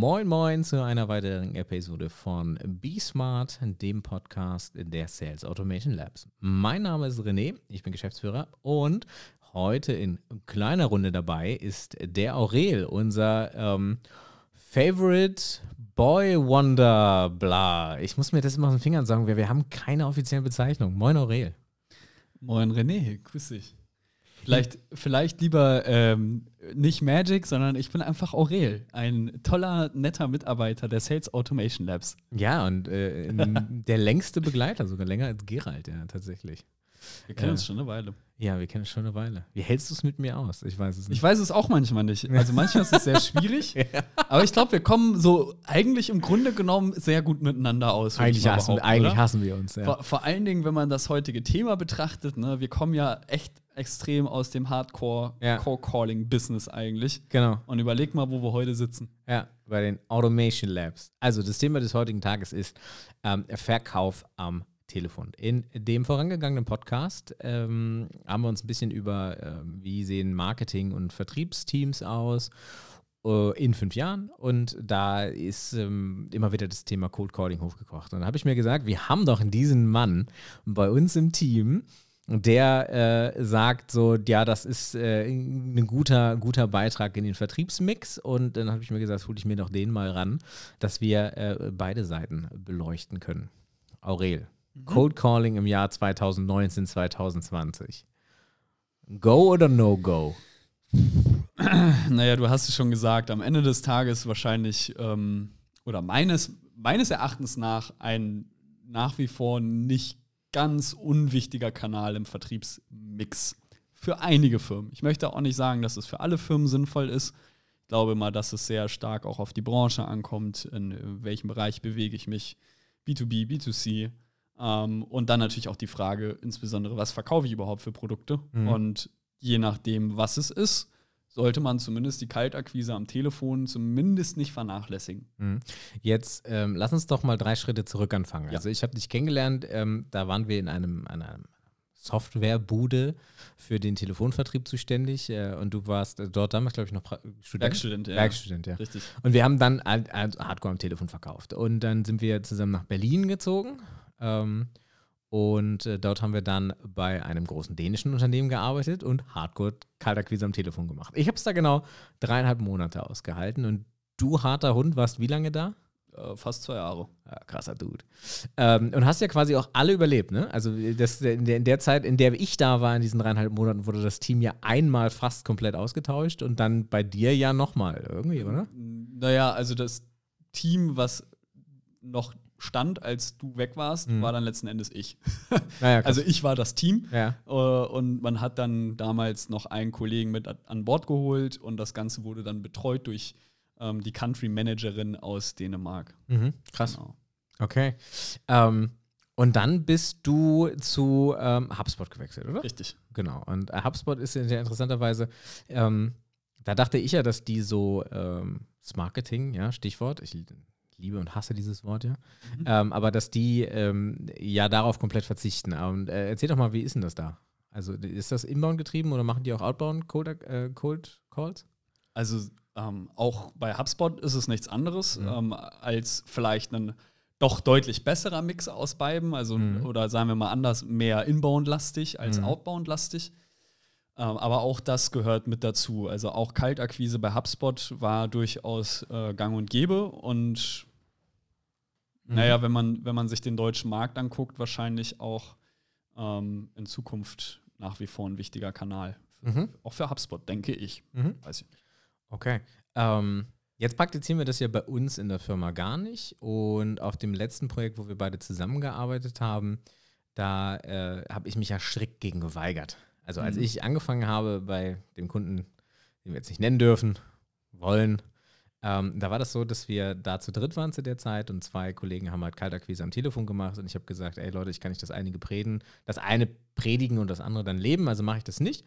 Moin Moin zu einer weiteren Episode von Be Smart, dem Podcast der Sales Automation Labs. Mein Name ist René, ich bin Geschäftsführer und heute in kleiner Runde dabei ist der Aurel, unser ähm, Favorite Boy Wonder, bla. Ich muss mir das immer aus den Fingern sagen, wir, wir haben keine offiziellen Bezeichnungen. Moin Aurel. Moin René, grüß dich. Vielleicht, vielleicht lieber ähm, nicht Magic, sondern ich bin einfach Aurel, ein toller, netter Mitarbeiter der Sales Automation Labs. Ja, und äh, der längste Begleiter, sogar länger als Gerald, ja, tatsächlich. Wir kennen äh, uns schon eine Weile. Ja, wir kennen uns schon eine Weile. Wie hältst du es mit mir aus? Ich weiß es nicht. Ich weiß es auch manchmal nicht. Also manchmal ist es sehr schwierig. ja. Aber ich glaube, wir kommen so eigentlich im Grunde genommen sehr gut miteinander aus. Eigentlich, hassen, eigentlich hassen, wir uns. Ja. Vor, vor, allen Dingen, wenn man das heutige Thema betrachtet. Ne, wir kommen ja echt extrem aus dem Hardcore ja. Eigentlich. Genau. Und überleg mal, wo wir heute sitzen. Ja, bei den Automation Labs. Also das Thema des heutigen Tages ist ähm, Verkauf am Telefon. In dem vorangegangenen Podcast ähm, haben wir uns ein bisschen über, ähm, wie sehen Marketing- und Vertriebsteams aus äh, in fünf Jahren. Und da ist ähm, immer wieder das Thema Cold Calling hochgekocht. Und da habe ich mir gesagt, wir haben doch diesen Mann bei uns im Team, der äh, sagt so, ja, das ist äh, ein guter, guter Beitrag in den Vertriebsmix. Und dann habe ich mir gesagt, hole ich mir doch den mal ran, dass wir äh, beide Seiten beleuchten können. Aurel, mhm. Code Calling im Jahr 2019, 2020. Go oder no go? Naja, du hast es schon gesagt, am Ende des Tages wahrscheinlich ähm, oder meines, meines Erachtens nach ein nach wie vor nicht ganz unwichtiger Kanal im Vertriebsmix für einige Firmen. Ich möchte auch nicht sagen, dass es für alle Firmen sinnvoll ist. Ich glaube mal, dass es sehr stark auch auf die Branche ankommt, in welchem Bereich bewege ich mich, B2B, B2C. Ähm, und dann natürlich auch die Frage, insbesondere, was verkaufe ich überhaupt für Produkte? Mhm. Und je nachdem, was es ist, sollte man zumindest die Kaltakquise am Telefon zumindest nicht vernachlässigen. Mhm. Jetzt ähm, lass uns doch mal drei Schritte zurück anfangen. Ja. Also ich habe dich kennengelernt, ähm, da waren wir in einem, einem Softwarebude für den Telefonvertrieb zuständig äh, und du warst äh, dort damals, glaube ich, noch pra Student. Werkstudent, ja. Werkstudent, ja. Richtig. Und wir haben dann Hardcore am Telefon verkauft und dann sind wir zusammen nach Berlin gezogen. Ähm, und äh, dort haben wir dann bei einem großen dänischen Unternehmen gearbeitet und Hardcore Kaltakquise am Telefon gemacht. Ich habe es da genau dreieinhalb Monate ausgehalten. Und du, harter Hund, warst wie lange da? Äh, fast zwei Jahre. Ja, krasser Dude. Ähm, und hast ja quasi auch alle überlebt, ne? Also das, in, der, in der Zeit, in der ich da war, in diesen dreieinhalb Monaten, wurde das Team ja einmal fast komplett ausgetauscht und dann bei dir ja nochmal irgendwie, oder? Naja, also das Team, was noch stand, als du weg warst, mhm. war dann letzten Endes ich. Naja, also ich war das Team ja. Äh, und man hat dann damals noch einen Kollegen mit an Bord geholt und das Ganze wurde dann betreut durch ähm, die Country Managerin aus Dänemark. Mhm. Krass. Genau. Okay. Ähm, und dann bist du zu ähm, HubSpot gewechselt, oder? Richtig. Genau. Und äh, HubSpot ist ja interessanterweise, ähm, da dachte ich ja, dass die so ähm, das Marketing, ja, Stichwort, ich liebe und hasse dieses Wort ja. Mhm. Ähm, aber dass die ähm, ja darauf komplett verzichten. Und äh, erzähl doch mal, wie ist denn das da? Also ist das inbound getrieben oder machen die auch outbound Cold, äh, Cold Calls? Also ähm, auch bei HubSpot ist es nichts anderes mhm. Ähm, als vielleicht ein doch deutlich besserer Mix aus beiden. Also, mhm. oder sagen wir mal anders, mehr inbound-lastig als mhm. outbound-lastig. Ähm, aber auch das gehört mit dazu. Also auch Kaltakquise bei HubSpot war durchaus äh, gang und gäbe und Mhm. Naja, wenn man, wenn man sich den deutschen Markt anguckt, wahrscheinlich auch ähm, in Zukunft nach wie vor ein wichtiger Kanal. Mhm. Auch für HubSpot, denke ich. Mhm. Weiß ich. Okay. Ähm, jetzt praktizieren wir das ja bei uns in der Firma gar nicht. Und auf dem letzten Projekt, wo wir beide zusammengearbeitet haben, da äh, habe ich mich ja strikt gegen geweigert. Also als mhm. ich angefangen habe bei dem Kunden, den wir jetzt nicht nennen dürfen, wollen, ähm, da war das so, dass wir da zu dritt waren zu der Zeit und zwei Kollegen haben halt Kaltakquise am Telefon gemacht und ich habe gesagt, ey Leute, ich kann nicht das eine predigen, das eine predigen und das andere dann leben, also mache ich das nicht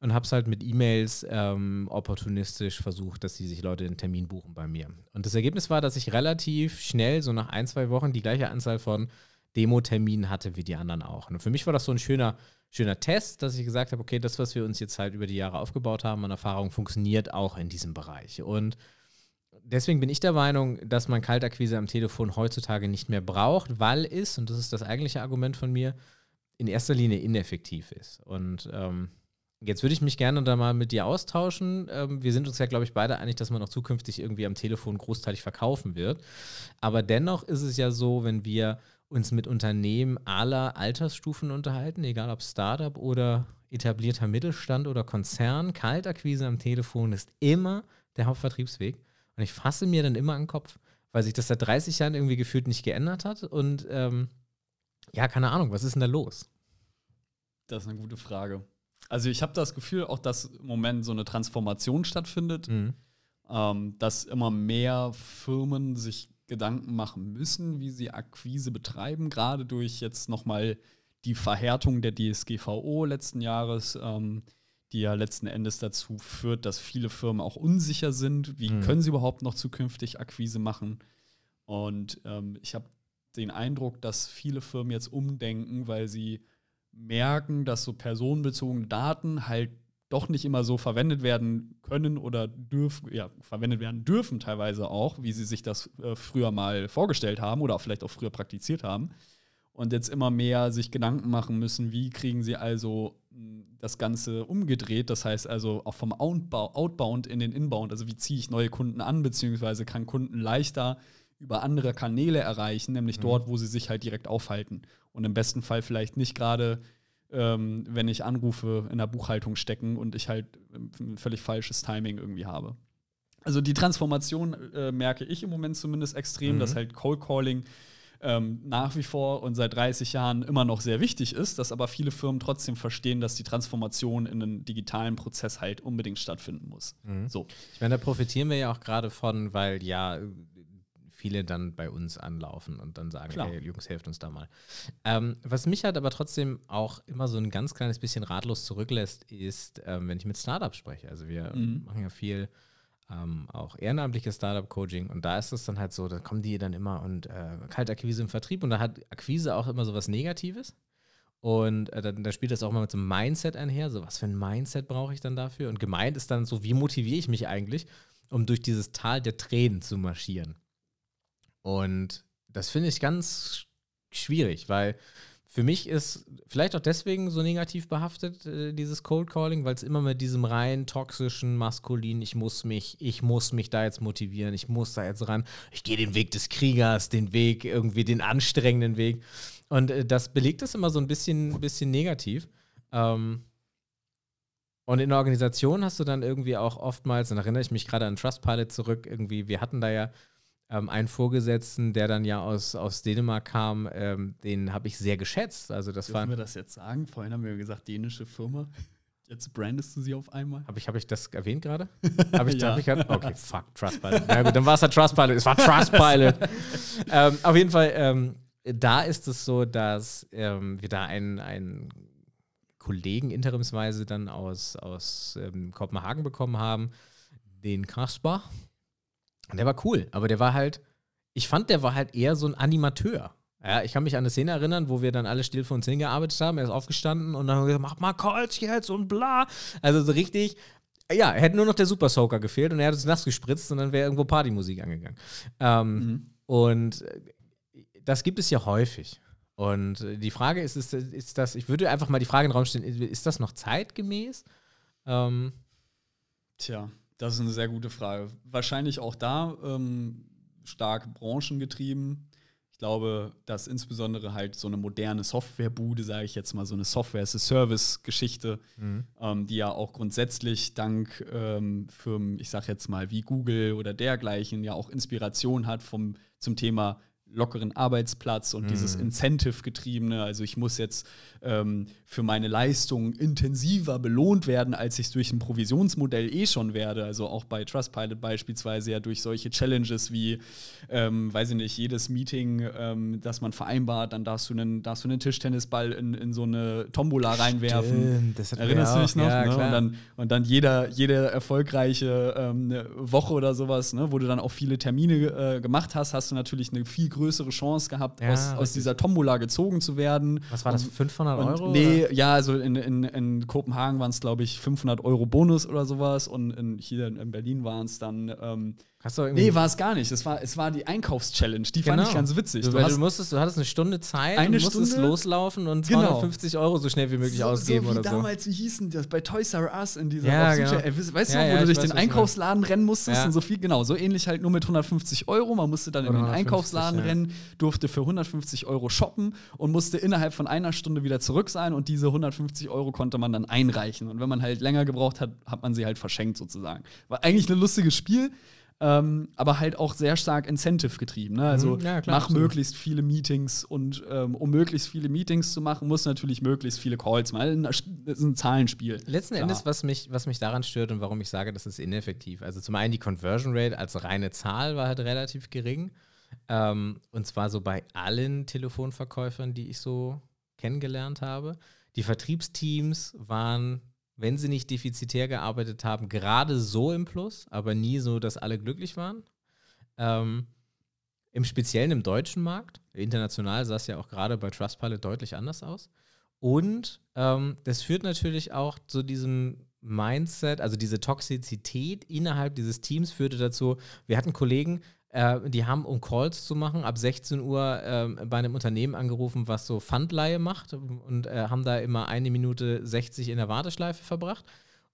und habe es halt mit E-Mails ähm, opportunistisch versucht, dass die sich Leute den Termin buchen bei mir. Und das Ergebnis war, dass ich relativ schnell, so nach ein, zwei Wochen, die gleiche Anzahl von Demo-Terminen hatte wie die anderen auch. Und für mich war das so ein schöner, schöner Test, dass ich gesagt habe, okay, das, was wir uns jetzt halt über die Jahre aufgebaut haben an Erfahrung, funktioniert auch in diesem Bereich. Und deswegen bin ich der Meinung, dass man Kaltakquise am Telefon heutzutage nicht mehr braucht, weil es, und das ist das eigentliche Argument von mir, in erster Linie ineffektiv ist. Und ähm, jetzt würde ich mich gerne da mal mit dir austauschen. Ähm, wir sind uns ja, glaube ich, beide einig, dass man auch zukünftig irgendwie am Telefon großteilig verkaufen wird. Aber dennoch ist es ja so, wenn wir uns mit Unternehmen aller Altersstufen unterhalten, egal ob Startup oder etablierter Mittelstand oder Konzern, Kaltakquise am Telefon ist immer der Hauptvertriebsweg. Und ich fasse mir dann immer an den Kopf, weil sich das seit 30 Jahren irgendwie gefühlt nicht geändert hat. Und ähm, ja, keine Ahnung, was ist denn da los? Das ist eine gute Frage. Also ich habe das Gefühl, auch dass im Moment so eine Transformation stattfindet, mhm. ähm, dass immer mehr Firmen sich Gedanken machen müssen, wie sie Akquise betreiben, gerade durch jetzt nochmal die Verhärtung der DSGVO letzten Jahres, ähm, die ja letzten Endes dazu führt, dass viele Firmen auch unsicher sind, wie mhm. können sie überhaupt noch zukünftig Akquise machen. Und ähm, ich habe den Eindruck, dass viele Firmen jetzt umdenken, weil sie merken, dass so personenbezogene Daten halt doch nicht immer so verwendet werden können oder dürfen, ja, verwendet werden dürfen teilweise auch, wie sie sich das äh, früher mal vorgestellt haben oder auch vielleicht auch früher praktiziert haben. Und jetzt immer mehr sich Gedanken machen müssen, wie kriegen sie also hm, das Ganze umgedreht. Das heißt also auch vom Outbound in den Inbound. Also wie ziehe ich neue Kunden an, beziehungsweise kann Kunden leichter über andere Kanäle erreichen, nämlich mhm. dort, wo sie sich halt direkt aufhalten. Und im besten Fall vielleicht nicht gerade ähm, wenn ich Anrufe in der Buchhaltung stecken und ich halt ein ähm, völlig falsches Timing irgendwie habe. Also die Transformation äh, merke ich im Moment zumindest extrem, mhm. dass halt Cold Calling ähm, nach wie vor und seit 30 Jahren immer noch sehr wichtig ist, dass aber viele Firmen trotzdem verstehen, dass die Transformation in einen digitalen Prozess halt unbedingt stattfinden muss. Mhm. So. Ich meine, da profitieren wir ja auch gerade von, weil ja viele dann bei uns anlaufen und dann sagen, Klar. hey Jungs, helft uns da mal. Ähm, was mich halt aber trotzdem auch immer so ein ganz kleines bisschen ratlos zurücklässt, ist, ähm, wenn ich mit Startups spreche. Also wir mhm. machen ja viel ähm, auch ehrenamtliches Startup-Coaching und da ist es dann halt so, da kommen die dann immer und äh, Kaltakquise im Vertrieb und da hat Akquise auch immer so was Negatives. Und äh, da, da, spielt das auch mal mit so einem Mindset einher. So, was für ein Mindset brauche ich dann dafür? Und gemeint ist dann so, wie motiviere ich mich eigentlich, um durch dieses Tal der Tränen zu marschieren? Und das finde ich ganz schwierig, weil für mich ist vielleicht auch deswegen so negativ behaftet, äh, dieses Cold Calling, weil es immer mit diesem rein toxischen, maskulinen, ich muss mich, ich muss mich da jetzt motivieren, ich muss da jetzt ran, ich gehe den Weg des Kriegers, den Weg, irgendwie den anstrengenden Weg. Und äh, das belegt das immer so ein bisschen, bisschen negativ. Ähm, und in der Organisation hast du dann irgendwie auch oftmals, dann erinnere ich mich gerade an Trustpilot zurück, irgendwie, wir hatten da ja ähm, einen Vorgesetzten, der dann ja aus, aus Dänemark kam, ähm, den habe ich sehr geschätzt. Also das Dürfen war, wir das jetzt sagen? Vorhin haben wir gesagt, dänische Firma. Jetzt brandest du sie auf einmal. Habe ich, hab ich das erwähnt gerade? Habe ich, ja. hab ich Okay, fuck, Trustpilot. Na gut, dann war es halt Trustpilot. Es war Trustpilot. ähm, auf jeden Fall, ähm, da ist es so, dass ähm, wir da einen, einen Kollegen interimsweise dann aus, aus ähm, Kopenhagen bekommen haben, den Kaspar. Und der war cool, aber der war halt, ich fand, der war halt eher so ein Animateur. Ja, ich kann mich an eine Szene erinnern, wo wir dann alle still vor uns hingearbeitet haben. Er ist aufgestanden und dann haben wir gesagt, mach mal Calls jetzt und bla. Also so richtig, ja, hätte nur noch der Super Soaker gefehlt und er hat uns nass gespritzt und dann wäre irgendwo Partymusik angegangen. Ähm, mhm. Und das gibt es ja häufig. Und die Frage ist, ist, ist das, ich würde einfach mal die Frage in den Raum stellen, ist das noch zeitgemäß? Ähm, Tja, das ist eine sehr gute Frage. Wahrscheinlich auch da ähm, stark branchengetrieben. Ich glaube, dass insbesondere halt so eine moderne Softwarebude, sage ich jetzt mal, so eine Software-as-a-Service-Geschichte, mhm. ähm, die ja auch grundsätzlich dank ähm, Firmen, ich sage jetzt mal wie Google oder dergleichen, ja auch Inspiration hat vom, zum Thema lockeren Arbeitsplatz und mhm. dieses Incentive-getriebene. Also ich muss jetzt ähm, für meine Leistung intensiver belohnt werden, als ich es durch ein Provisionsmodell eh schon werde. Also auch bei Trustpilot beispielsweise ja durch solche Challenges wie, ähm, weiß ich nicht, jedes Meeting, ähm, das man vereinbart, dann darfst du einen, darfst du einen Tischtennisball in, in so eine Tombola reinwerfen. Stimmt, Erinnerst du dich noch? Ja, ne? Und dann, und dann jeder, jede erfolgreiche ähm, Woche oder sowas, ne, wo du dann auch viele Termine äh, gemacht hast, hast du natürlich eine viel größere Chance gehabt, ja, aus, aus dieser Tombola gezogen zu werden. Was war das, 500 Euro? Und, nee, oder? ja, also in, in, in Kopenhagen waren es, glaube ich, 500 Euro Bonus oder sowas und in, hier in Berlin waren es dann ähm, Hast du nee, war es gar nicht. Es war, es war die Einkaufschallenge. Die genau. fand ich ganz witzig. Du, du, du, musstest, du hattest eine Stunde Zeit eine und musstest Stunde? loslaufen und 250 genau. Euro so schnell wie möglich so, ausgeben so wie oder damals, wie hießen das bei Toys R Us in dieser ja, genau. Ey, Weißt du, ja, wo ja, du durch den Einkaufsladen rennen musstest und so viel, genau, so ähnlich halt nur mit 150 Euro. Man musste dann in den Einkaufsladen rennen, durfte für 150 Euro shoppen und musste innerhalb von einer Stunde wieder zurück sein und diese 150 Euro konnte man dann einreichen. Und wenn man halt länger gebraucht hat, hat man sie halt verschenkt sozusagen. War eigentlich ein lustiges Spiel. Ähm, aber halt auch sehr stark Incentive getrieben. Ne? Also mhm, ja, klar, mach absolut. möglichst viele Meetings und ähm, um möglichst viele Meetings zu machen, muss natürlich möglichst viele Calls machen. Das ist ein Zahlenspiel. Letzten klar. Endes, was mich, was mich daran stört und warum ich sage, das ist ineffektiv. Also zum einen die Conversion Rate als reine Zahl war halt relativ gering. Ähm, und zwar so bei allen Telefonverkäufern, die ich so kennengelernt habe. Die Vertriebsteams waren wenn sie nicht defizitär gearbeitet haben, gerade so im Plus, aber nie so, dass alle glücklich waren. Ähm, Im Speziellen im deutschen Markt. International sah es ja auch gerade bei Trustpilot deutlich anders aus. Und ähm, das führt natürlich auch zu diesem Mindset, also diese Toxizität innerhalb dieses Teams führte dazu, wir hatten Kollegen, äh, die haben, um Calls zu machen, ab 16 Uhr äh, bei einem Unternehmen angerufen, was so Pfandleihe macht und äh, haben da immer eine Minute 60 in der Warteschleife verbracht.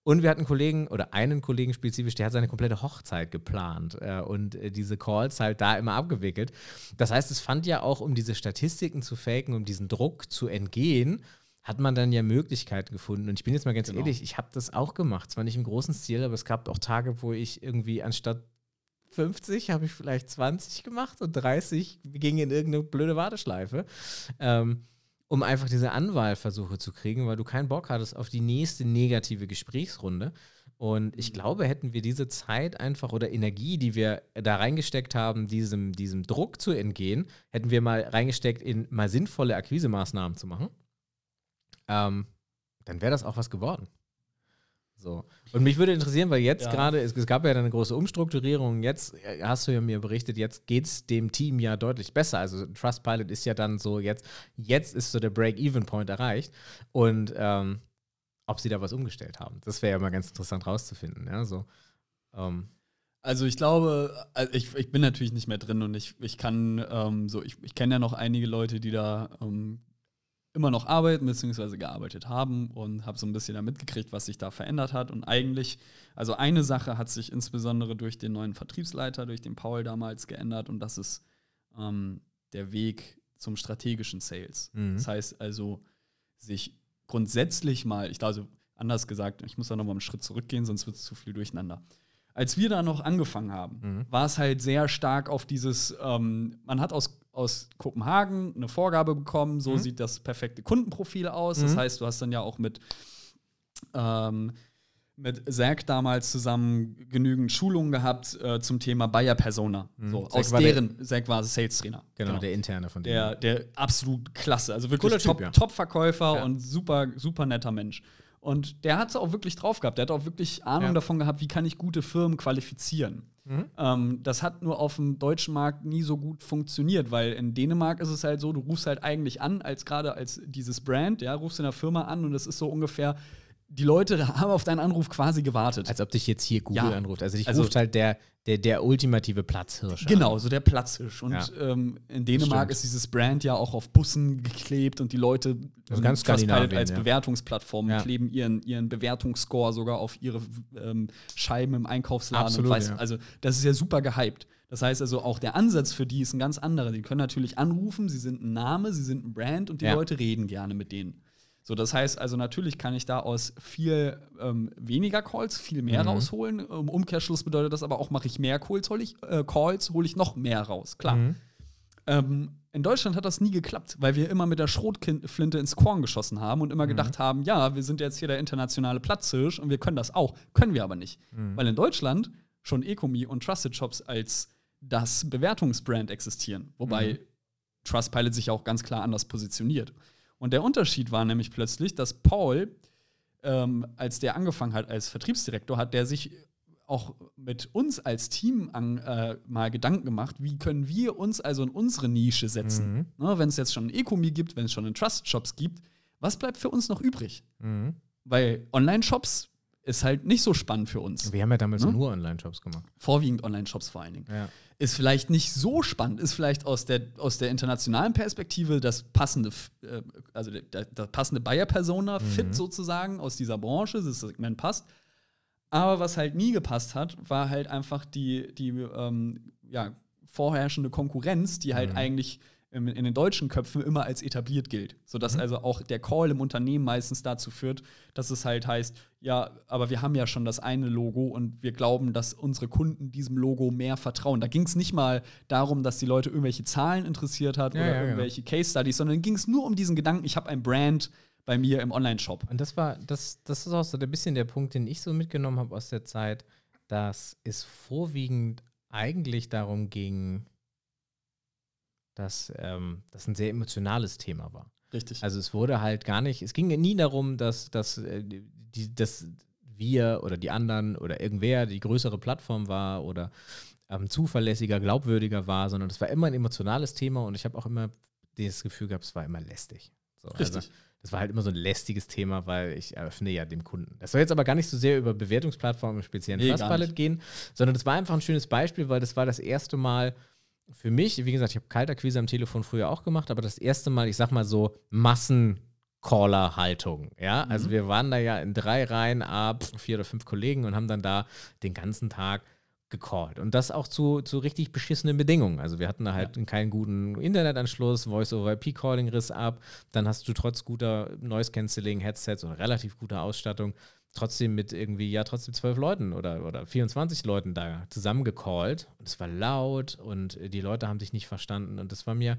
Und wir hatten einen Kollegen oder einen Kollegen spezifisch, der hat seine komplette Hochzeit geplant äh, und äh, diese Calls halt da immer abgewickelt. Das heißt, es fand ja auch, um diese Statistiken zu faken, um diesen Druck zu entgehen, hat man dann ja Möglichkeiten gefunden. Und ich bin jetzt mal ganz genau. ehrlich, ich habe das auch gemacht. Zwar nicht im großen Stil, aber es gab auch Tage, wo ich irgendwie anstatt 50 habe ich vielleicht 20 gemacht und 30 ging in irgendeine blöde Warteschleife. Ähm, um einfach diese Anwahlversuche zu kriegen, weil du keinen Bock hattest auf die nächste negative Gesprächsrunde. Und ich mhm. glaube, hätten wir diese Zeit einfach oder Energie, die wir da reingesteckt haben, diesem, diesem Druck zu entgehen, hätten wir mal reingesteckt, in mal sinnvolle Akquisemaßnahmen zu machen, ähm, dann wäre das auch was geworden. So. Und mich würde interessieren, weil jetzt ja. gerade, es, es, gab ja eine große Umstrukturierung, jetzt äh, hast du ja mir berichtet, jetzt geht es dem Team ja deutlich besser. Also Trustpilot ist ja dann so, jetzt, jetzt ist so der Break-Even-Point erreicht. Und ähm, ob sie da was umgestellt haben. Das wäre ja mal ganz interessant rauszufinden. Ja, so. Ähm. Also ich glaube, also ich, ich bin natürlich nicht mehr drin und ich, ich kann ähm, so, ich, ich kenne ja noch einige Leute, die da ähm, immer noch arbeiten bzw. gearbeitet haben und habe so ein bisschen da mitgekriegt, was sich da verändert hat. Und eigentlich, also eine Sache hat sich insbesondere durch den neuen Vertriebsleiter, durch den Paul damals geändert und das ist ähm, der Weg zum strategischen Sales. Mhm. Das heißt also, sich grundsätzlich mal, ich glaube, also anders gesagt, ich muss da nochmal einen Schritt zurückgehen, sonst wird es zu viel durcheinander. Als wir da noch angefangen haben, mhm. war es halt sehr stark auf dieses, ähm, man hat aus aus Kopenhagen eine Vorgabe bekommen, so mhm. sieht das perfekte Kundenprofil aus. Mhm. Das heißt, du hast dann ja auch mit, ähm, mit Zack damals zusammen genügend Schulungen gehabt äh, zum Thema Buyer Persona. Mhm. So, aus deren, der, Zack war Sales Trainer. Genau, genau, der interne von dem. Der, der absolut klasse. Also wirklich Top-Verkäufer ja. Top und super, super netter Mensch. Und der hat es auch wirklich drauf gehabt. Der hat auch wirklich Ahnung ja. davon gehabt, wie kann ich gute Firmen qualifizieren. Mhm. Ähm, das hat nur auf dem deutschen Markt nie so gut funktioniert, weil in Dänemark ist es halt so, du rufst halt eigentlich an, als gerade als dieses Brand, ja, rufst in der Firma an und es ist so ungefähr, die Leute haben auf deinen Anruf quasi gewartet. Als ob dich jetzt hier Google ja. anruft. Also dich also, ruft halt der, der, der ultimative Platzhirsch. Genau, so der Platzhirsch. Und ja. ähm, in Dänemark ist dieses Brand ja auch auf Bussen geklebt und die Leute also ganz Skandinavien, als ja. Bewertungsplattform ja. kleben ihren, ihren Bewertungsscore sogar auf ihre ähm, Scheiben im Einkaufsladen. Absolut, weiß, Also das ist ja super gehypt. Das heißt also, auch der Ansatz für die ist ein ganz anderer. Die können natürlich anrufen, sie sind ein Name, sie sind ein Brand und die Leute reden gerne mit denen. So, das heißt also, natürlich kann ich da aus viel ähm, weniger Calls viel mehr mhm. rausholen. Im Umkehrschluss bedeutet das aber auch, mache ich mehr Calls, hole ich, äh, Calls, hole ich noch mehr raus. Klar. Mhm. Ähm, in Deutschland hat das nie geklappt, weil wir immer mit der Schrotflinte ins Korn geschossen haben und immer mhm. gedacht haben, ja, wir sind jetzt hier der internationale Platzhirsch und wir können das auch. Können wir aber nicht. Mhm. Weil in Deutschland schon Ecomi und Trusted Shops als das Bewertungsbrand existieren. Wobei mhm. Trustpilot sich auch ganz klar anders positioniert. Und der Unterschied war nämlich plötzlich, dass Paul, ähm, als der angefangen hat als Vertriebsdirektor, hat der sich auch mit uns als Team an, äh, mal Gedanken gemacht, wie können wir uns also in unsere Nische setzen. Mhm. Ne, wenn es jetzt schon ein Ecomi gibt, wenn es schon einen Trust Shops gibt, was bleibt für uns noch übrig? Mhm. Weil Online-Shops ist halt nicht so spannend für uns. Wir haben ja damals Ne? nur Online-Shops gemacht. Vorwiegend Online-Shops vor allen Dingen. Ja. Ist vielleicht nicht so spannend, ist vielleicht aus der, aus der internationalen Perspektive das passende, äh, also der, der, passende Buyer-Persona, fit sozusagen aus dieser Branche, das Segment passt. Aber was halt nie gepasst hat, war halt einfach die, die ähm, ja, vorherrschende Konkurrenz, die halt eigentlich in, in den deutschen Köpfen immer als etabliert gilt. Sodass also auch der Call im Unternehmen meistens dazu führt, dass es halt heißt, ja, aber wir haben ja schon das eine Logo und wir glauben, dass unsere Kunden diesem Logo mehr vertrauen. Da ging es nicht mal darum, dass die Leute irgendwelche Zahlen interessiert hat Ja, oder ja, genau. irgendwelche Case Studies, sondern ging es nur um diesen Gedanken, ich habe ein Brand bei mir im Online-Shop. Und das war, das, das ist auch so ein bisschen der Punkt, den ich so mitgenommen habe aus der Zeit, dass es vorwiegend eigentlich darum ging, dass ähm, das ein sehr emotionales Thema war. Richtig. Also es wurde halt gar nicht, es ging nie darum, dass, dass, äh, die, dass wir oder die anderen oder irgendwer die größere Plattform war oder ähm, zuverlässiger, glaubwürdiger war, sondern es war immer ein emotionales Thema und ich habe auch immer das Gefühl gehabt, es war immer lästig. So, Richtig. Also, das war halt immer so ein lästiges Thema, weil ich eröffne ja dem Kunden. Das soll jetzt aber gar nicht so sehr über Bewertungsplattformen im speziellen Nee, Trustpilot gehen, sondern das war einfach ein schönes Beispiel, weil das war das erste Mal für mich, wie gesagt, ich habe Kaltakquise am Telefon früher auch gemacht, aber das erste Mal, ich sag mal so, Massencaller-Haltung. Ja, also wir waren da ja in drei Reihen ab, vier oder fünf Kollegen und haben dann da den ganzen Tag gecallt. Und das auch zu, zu richtig beschissenen Bedingungen. Also wir hatten da halt keinen guten Internetanschluss, Voice-over-IP-Calling riss ab, dann hast du trotz guter Noise-Canceling, Headsets oder relativ guter Ausstattung trotzdem mit irgendwie, ja, trotzdem zwölf Leuten oder, oder 24 Leuten da zusammengecallt. Und es war laut und die Leute haben sich nicht verstanden. Und das war mir,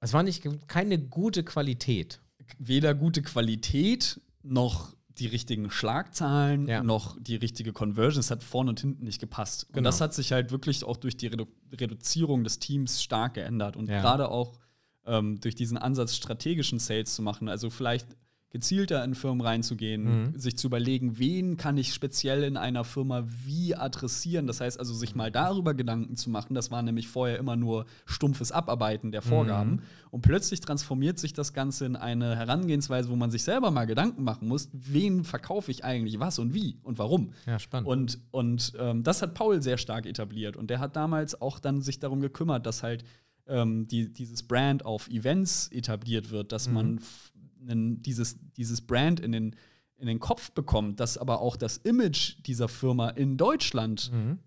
es war nicht keine gute Qualität. weder gute Qualität noch die richtigen Schlagzahlen Ja. noch die richtige Conversion. Es hat vorne und hinten nicht gepasst. Und Genau. das hat sich halt wirklich auch durch die Redu Reduzierung des Teams stark geändert. Und Ja. gerade auch ähm, durch diesen Ansatz, strategischen Sales zu machen, also vielleicht gezielter in Firmen reinzugehen, Mhm. sich zu überlegen, wen kann ich speziell in einer Firma wie adressieren. Das heißt also, sich mal darüber Gedanken zu machen. Das war nämlich vorher immer nur stumpfes Abarbeiten der Vorgaben. Mhm. Und plötzlich transformiert sich das Ganze in eine Herangehensweise, wo man sich selber mal Gedanken machen muss, wen verkaufe ich eigentlich was und wie und warum. Ja, spannend. Und, und ähm, das hat Paul sehr stark etabliert. Und der hat damals auch dann sich darum gekümmert, dass halt ähm, die, dieses Brand auf Events etabliert wird, dass man f- nen- dieses, dieses Brand in den, in den Kopf bekommt, dass aber auch das Image dieser Firma in Deutschland Mhm.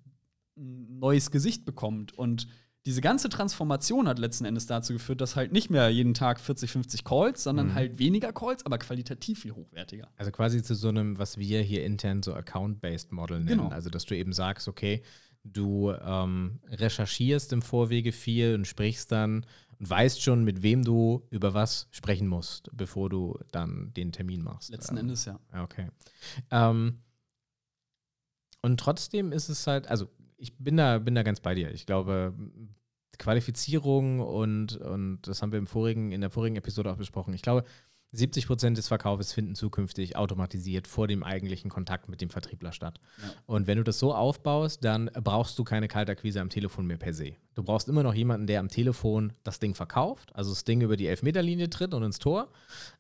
ein neues Gesicht bekommt. Und diese ganze Transformation hat letzten Endes dazu geführt, dass halt nicht mehr jeden Tag 40, 50 Calls, sondern Mhm. halt weniger Calls, aber qualitativ viel hochwertiger. Also quasi zu so einem, was wir hier intern so Account-Based Model nennen. Genau. Also, dass du eben sagst, okay, du ähm, recherchierst im Vorwege viel und sprichst dann und weißt schon, mit wem du über was sprechen musst, bevor du dann den Termin machst. Letzten Ähm, Endes ja. Ja, Okay. Ähm, und trotzdem ist es halt, also ich bin da, bin da ganz bei dir. Ich glaube, Qualifizierung und, und das haben wir im vorigen, in der vorigen Episode auch besprochen. Ich glaube, 70 Prozent des Verkaufs finden zukünftig automatisiert vor dem eigentlichen Kontakt mit dem Vertriebler statt. Ja. Und wenn du das so aufbaust, dann brauchst du keine Kaltakquise am Telefon mehr per se. Du brauchst immer noch jemanden, der am Telefon das Ding verkauft, also das Ding über die Elfmeterlinie tritt und ins Tor,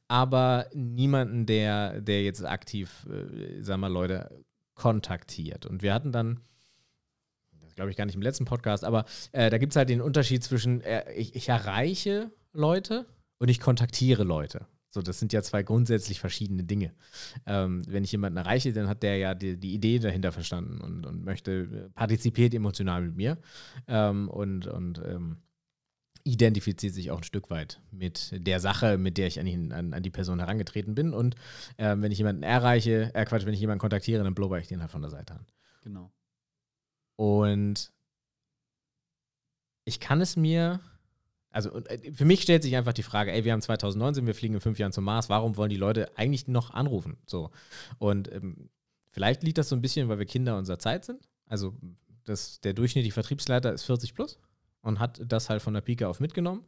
aber niemanden, der, der jetzt aktiv, äh, sag mal, Leute kontaktiert. Und wir hatten dann, das glaube ich gar nicht im letzten Podcast, aber äh, da gibt es halt den Unterschied zwischen, äh, ich, ich erreiche Leute und ich kontaktiere Leute. So, das sind ja zwei grundsätzlich verschiedene Dinge. Ähm, wenn ich jemanden erreiche, dann hat der ja die, die Idee dahinter verstanden und, und möchte, äh, partizipiert emotional mit mir ähm, und, und ähm, identifiziert sich auch ein Stück weit mit der Sache, mit der ich an, ihn, an, an die Person herangetreten bin. Und ähm, wenn ich jemanden erreiche, äh Quatsch, wenn ich jemanden kontaktiere, dann blubber ich den halt von der Seite an. Genau. Und ich kann es mir, also äh, für mich stellt sich einfach die Frage, ey, wir haben 2019, wir fliegen in fünf Jahren zum Mars, warum wollen die Leute eigentlich noch anrufen? So. Und ähm, vielleicht liegt das so ein bisschen, weil wir Kinder unserer Zeit sind. Also das, der durchschnittliche Vertriebsleiter ist 40 plus und hat das halt von der Pike auf mitgenommen.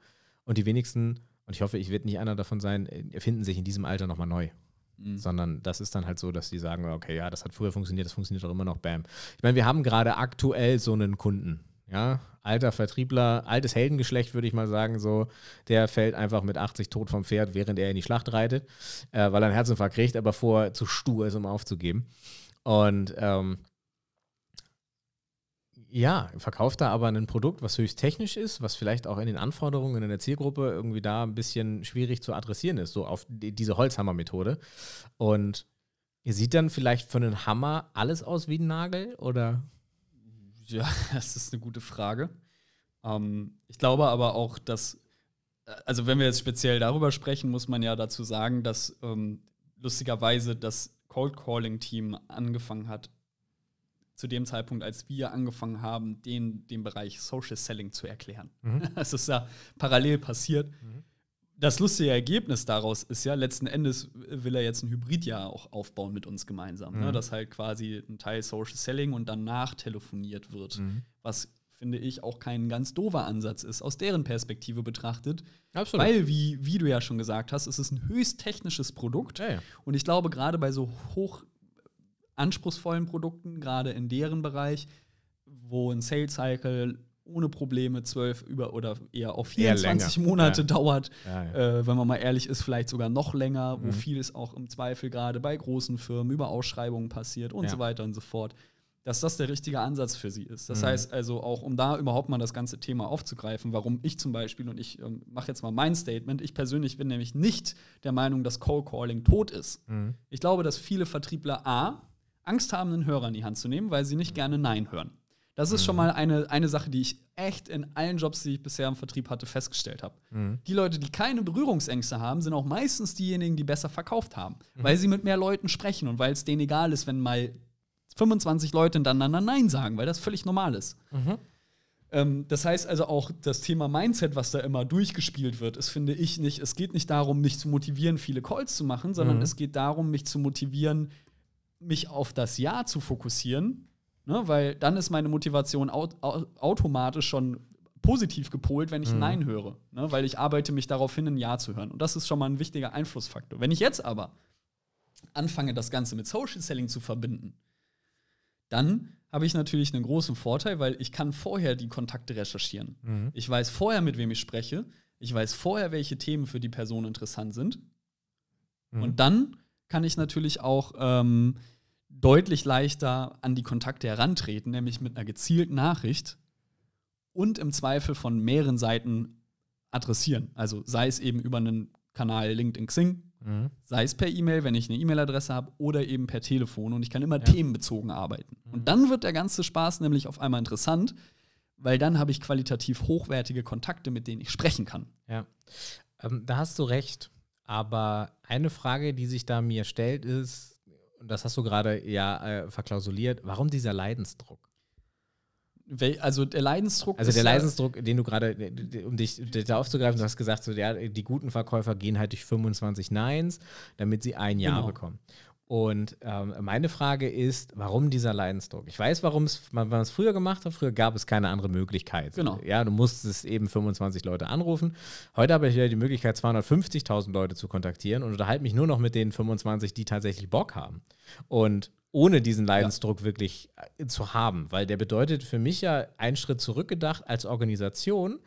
Und die wenigsten, und ich hoffe, ich werde nicht einer davon sein, äh, erfinden sich in diesem Alter nochmal neu Mhm. sondern das ist dann halt so, dass die sagen, okay, ja, das hat früher funktioniert, das funktioniert auch immer noch, bam. Ich meine, wir haben gerade aktuell so einen Kunden, ja, alter Vertriebler, altes Heldengeschlecht, würde ich mal sagen, so, der fällt einfach mit 80 tot vom Pferd, während er in die Schlacht reitet, äh, weil er einen Herzinfarkt kriegt, aber vorher zu stur ist, um aufzugeben. Und ähm, ja, verkauft da aber ein Produkt, was höchst technisch ist, was vielleicht auch in den Anforderungen in der Zielgruppe irgendwie da ein bisschen schwierig zu adressieren ist, so auf die, diese Holzhammer-Methode. Und ihr sieht dann vielleicht für einen Hammer alles aus wie ein Nagel oder? Ja, das ist eine gute Frage. Ähm, ich glaube aber auch, dass, äh, also wenn wir jetzt speziell darüber sprechen, muss man ja dazu sagen, dass ähm, lustigerweise das Cold Calling Team angefangen hat, zu dem Zeitpunkt, als wir angefangen haben, den, den Bereich Social Selling zu erklären. Mhm. Das ist ja parallel passiert. Mhm. Das lustige Ergebnis daraus ist ja, letzten Endes will er jetzt ein Hybridjahr auch aufbauen mit uns gemeinsam. Ne? Mhm. Ne? Dass halt quasi ein Teil Social Selling und danach telefoniert wird. Mhm. Was finde ich, auch kein ganz doofer Ansatz ist, aus deren Perspektive betrachtet. Absolut. Weil, wie, wie du ja schon gesagt hast, es ist ein höchst technisches Produkt. Ja, ja. Und ich glaube, gerade bei so hoch anspruchsvollen Produkten, gerade in deren Bereich, wo ein Sales Cycle ohne Probleme zwölf über oder eher auf 24 eher Monate ja. dauert, ja, ja. Äh, wenn man mal ehrlich ist, vielleicht sogar noch länger, mhm. wo vieles auch im Zweifel gerade bei großen Firmen über Ausschreibungen passiert und so weiter und so fort, dass das der richtige Ansatz für sie ist. Das mhm. heißt also auch, um da überhaupt mal das ganze Thema aufzugreifen, warum ich zum Beispiel, und ich ähm, mache jetzt mal mein Statement, ich persönlich bin nämlich nicht der Meinung, dass Cold Calling tot ist. Mhm. Ich glaube, dass viele Vertriebler A Angst haben, einen Hörer in die Hand zu nehmen, weil sie nicht gerne Nein hören. Das ist mhm. schon mal eine, eine Sache, die ich echt in allen Jobs, die ich bisher im Vertrieb hatte, festgestellt habe. Mhm. Die Leute, die keine Berührungsängste haben, sind auch meistens diejenigen, die besser verkauft haben, mhm. weil sie mit mehr Leuten sprechen und weil es denen egal ist, wenn mal 25 Leute hintereinander Nein sagen, weil das völlig normal ist. Mhm. Ähm, das heißt also auch das Thema Mindset, was da immer durchgespielt wird, ist, finde ich nicht, es geht nicht darum, mich zu motivieren, viele Calls zu machen, sondern mhm. es geht darum, mich zu motivieren, mich auf das Ja zu fokussieren, ne? weil dann ist meine Motivation aut automatisch schon positiv gepolt, wenn ich mhm. Nein höre, ne? weil ich arbeite mich darauf hin, ein Ja zu hören. Und das ist schon mal ein wichtiger Einflussfaktor. Wenn ich jetzt aber anfange, das Ganze mit Social Selling zu verbinden, dann habe ich natürlich einen großen Vorteil, weil ich kann vorher die Kontakte recherchieren. Mhm. Ich weiß vorher, mit wem ich spreche. Ich weiß vorher, welche Themen für die Person interessant sind. Mhm. Und dann kann ich natürlich auch ähm, deutlich leichter an die Kontakte herantreten, nämlich mit einer gezielten Nachricht und im Zweifel von mehreren Seiten adressieren. Also sei es eben über einen Kanal LinkedIn Xing, mhm. sei es per E-Mail, wenn ich eine E-Mail-Adresse habe, oder eben per Telefon und ich kann immer ja. themenbezogen arbeiten. Mhm. Und dann wird der ganze Spaß nämlich auf einmal interessant, weil dann habe ich qualitativ hochwertige Kontakte, mit denen ich sprechen kann. Ja, ähm, da hast du recht. Aber eine Frage, die sich da mir stellt, ist, und das hast du gerade ja äh, verklausuliert, warum dieser Leidensdruck? Also der Leidensdruck. Also der Leidensdruck, den du gerade, um dich da aufzugreifen, du hast gesagt, so, ja, die guten Verkäufer gehen halt durch 25 Neins, damit sie ein Jahr genau. bekommen. Und ähm, meine Frage ist, warum dieser Leidensdruck? Ich weiß, warum man es früher gemacht hat. Früher gab es keine andere Möglichkeit. Genau. Ja, du musstest eben 25 Leute anrufen. Heute habe ich wieder die Möglichkeit, 250.000 Leute zu kontaktieren und unterhalte mich nur noch mit den 25, die tatsächlich Bock haben. Und ohne diesen Leidensdruck ja. wirklich äh, zu haben, weil der bedeutet für mich ja einen Schritt zurückgedacht als Organisation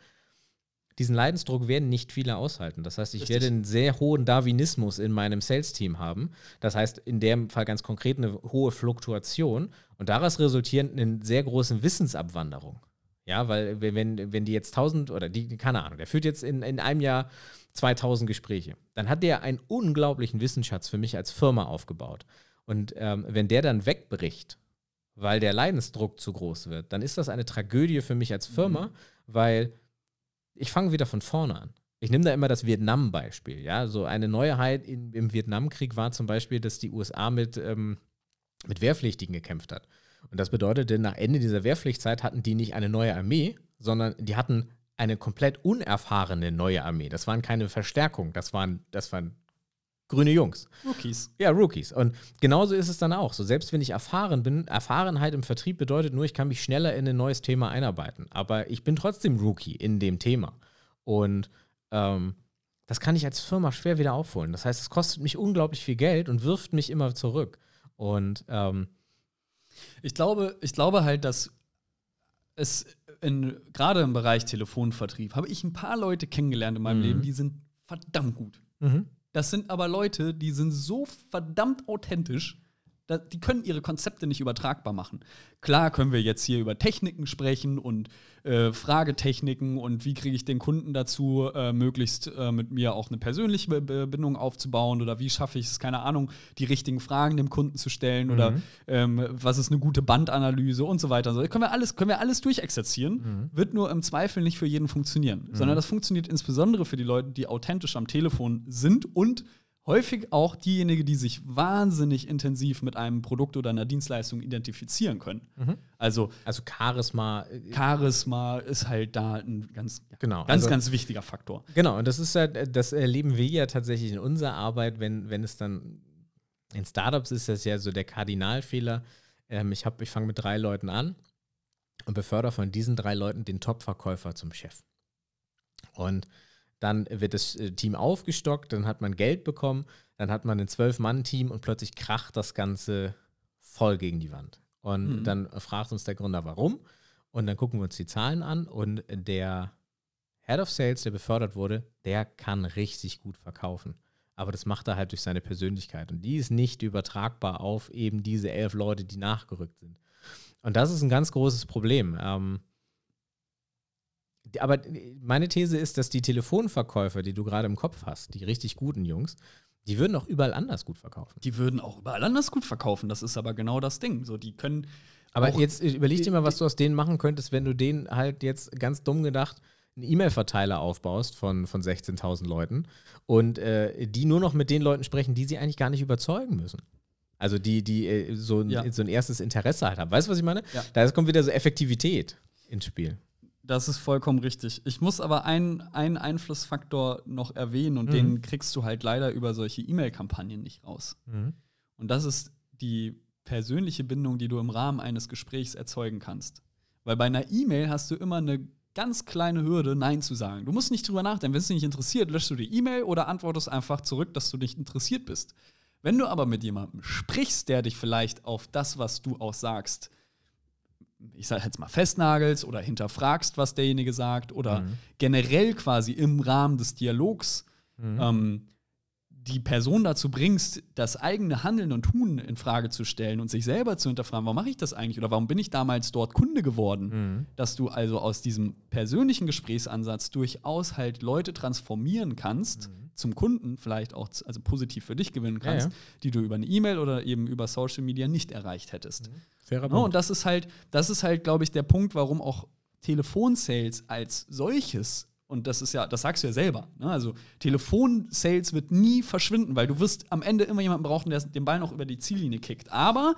diesen Leidensdruck werden nicht viele aushalten. Das heißt, ich Richtig. werde einen sehr hohen Darwinismus in meinem Sales-Team haben. Das heißt, in dem Fall ganz konkret eine hohe Fluktuation und daraus resultierend eine sehr große Wissensabwanderung. Ja, weil wenn, wenn die jetzt 1000 oder die, keine Ahnung, der führt jetzt in, in einem Jahr 2000 Gespräche, dann hat der einen unglaublichen Wissensschatz für mich als Firma aufgebaut. Und ähm, wenn der dann wegbricht, weil der Leidensdruck zu groß wird, dann ist das eine Tragödie für mich als Firma, mhm. weil ich fange wieder von vorne an. Ich nehme da immer das Vietnam-Beispiel. Ja, so eine Neuheit in, im Vietnamkrieg war zum Beispiel, dass die USA mit, ähm, mit Wehrpflichtigen gekämpft hat. Und das bedeutete, nach Ende dieser Wehrpflichtzeit hatten die nicht eine neue Armee, sondern die hatten eine komplett unerfahrene neue Armee. Das waren keine Verstärkung, das waren, das waren grüne Jungs. Rookies. Ja, Rookies. Und genauso ist es dann auch. So, selbst wenn ich erfahren bin, Erfahrenheit im Vertrieb bedeutet nur, ich kann mich schneller in ein neues Thema einarbeiten. Aber ich bin trotzdem Rookie in dem Thema. Und ähm, das kann ich als Firma schwer wieder aufholen. Das heißt, es kostet mich unglaublich viel Geld und wirft mich immer zurück. Und ähm, ich glaube, ich glaube halt, dass es gerade im Bereich Telefonvertrieb habe ich ein paar Leute kennengelernt in meinem mhm. Leben, die sind verdammt gut. Mhm. Das sind aber Leute, die sind so verdammt authentisch, da, die können ihre Konzepte nicht übertragbar machen. Klar können wir jetzt hier über Techniken sprechen und äh, Fragetechniken und wie kriege ich den Kunden dazu, äh, möglichst äh, mit mir auch eine persönliche Be Bindung aufzubauen oder wie schaffe ich es, keine Ahnung, die richtigen Fragen dem Kunden zu stellen mhm. oder ähm, was ist eine gute Bandanalyse und so weiter. So, können wir alles, können wir alles durchexerzieren, mhm. wird nur im Zweifel nicht für jeden funktionieren, mhm. sondern das funktioniert insbesondere für die Leute, die authentisch am Telefon sind und häufig auch diejenigen, die sich wahnsinnig intensiv mit einem Produkt oder einer Dienstleistung identifizieren können. Mhm. Also, also Charisma. Äh, Charisma ist halt da ein ganz, genau, ganz, also, ganz wichtiger Faktor. Genau, und das ist ja, das erleben wir ja tatsächlich in unserer Arbeit, wenn, wenn es dann in Startups ist das ja so der Kardinalfehler. Ähm, ich ich fange mit drei Leuten an und befördere von diesen drei Leuten den Top-Verkäufer zum Chef. Und dann wird das äh, Team aufgestockt, dann hat man Geld bekommen, dann hat man ein Zwölf-Mann-Team und plötzlich kracht das Ganze voll gegen die Wand. Und mhm. dann fragt uns der Gründer, warum. Und dann gucken wir uns die Zahlen an und der Head of Sales, der befördert wurde, der kann richtig gut verkaufen. Aber das macht er halt durch seine Persönlichkeit. Und die ist nicht übertragbar auf eben diese elf Leute, die nachgerückt sind. Und das ist ein ganz großes Problem. Ähm, aber meine These ist, dass die Telefonverkäufer, die du gerade im Kopf hast, die richtig guten Jungs, die würden auch überall anders gut verkaufen. Die würden auch überall anders gut verkaufen. Das ist aber genau das Ding. So, die können. Aber jetzt überleg dir mal, was du aus denen machen könntest, wenn du denen halt jetzt ganz dumm gedacht einen E-Mail-Verteiler aufbaust von, von 16.000 Leuten und äh, die nur noch mit den Leuten sprechen, die sie eigentlich gar nicht überzeugen müssen. Also die, die äh, so, ein, ja. so ein erstes Interesse halt haben. Weißt du, was ich meine? Ja. Da kommt wieder so Effektivität ins Spiel. Das ist vollkommen richtig. Ich muss aber einen, einen Einflussfaktor noch erwähnen und mhm. den kriegst du halt leider über solche E-Mail-Kampagnen nicht raus. Mhm. Und das ist die persönliche Bindung, die du im Rahmen eines Gesprächs erzeugen kannst. Weil bei einer E-Mail hast du immer eine ganz kleine Hürde, Nein zu sagen. Du musst nicht drüber nachdenken. Wenn es dich nicht interessiert, löschst du die E-Mail oder antwortest einfach zurück, dass du nicht interessiert bist. Wenn du aber mit jemandem sprichst, der dich vielleicht auf das, was du auch sagst, ich sage jetzt mal, festnagelst oder hinterfragst, was derjenige sagt, oder mhm. generell quasi im Rahmen des Dialogs mhm. ähm, die Person dazu bringst, das eigene Handeln und Tun in Frage zu stellen und sich selber zu hinterfragen, warum mache ich das eigentlich oder warum bin ich damals dort Kunde geworden, mhm. dass du also aus diesem persönlichen Gesprächsansatz durchaus halt Leute transformieren kannst mhm. zum Kunden, vielleicht auch also positiv für dich gewinnen kannst, ja, ja. die du über eine E-Mail oder eben über Social Media nicht erreicht hättest. Mhm. Fairer no, und das ist halt, das ist halt, glaube ich, der Punkt, warum auch Telefonsales als solches und das ist ja, das sagst du ja selber. Ne? Also Telefonsales wird nie verschwinden, weil du wirst am Ende immer jemanden brauchen, der den Ball noch über die Ziellinie kickt. Aber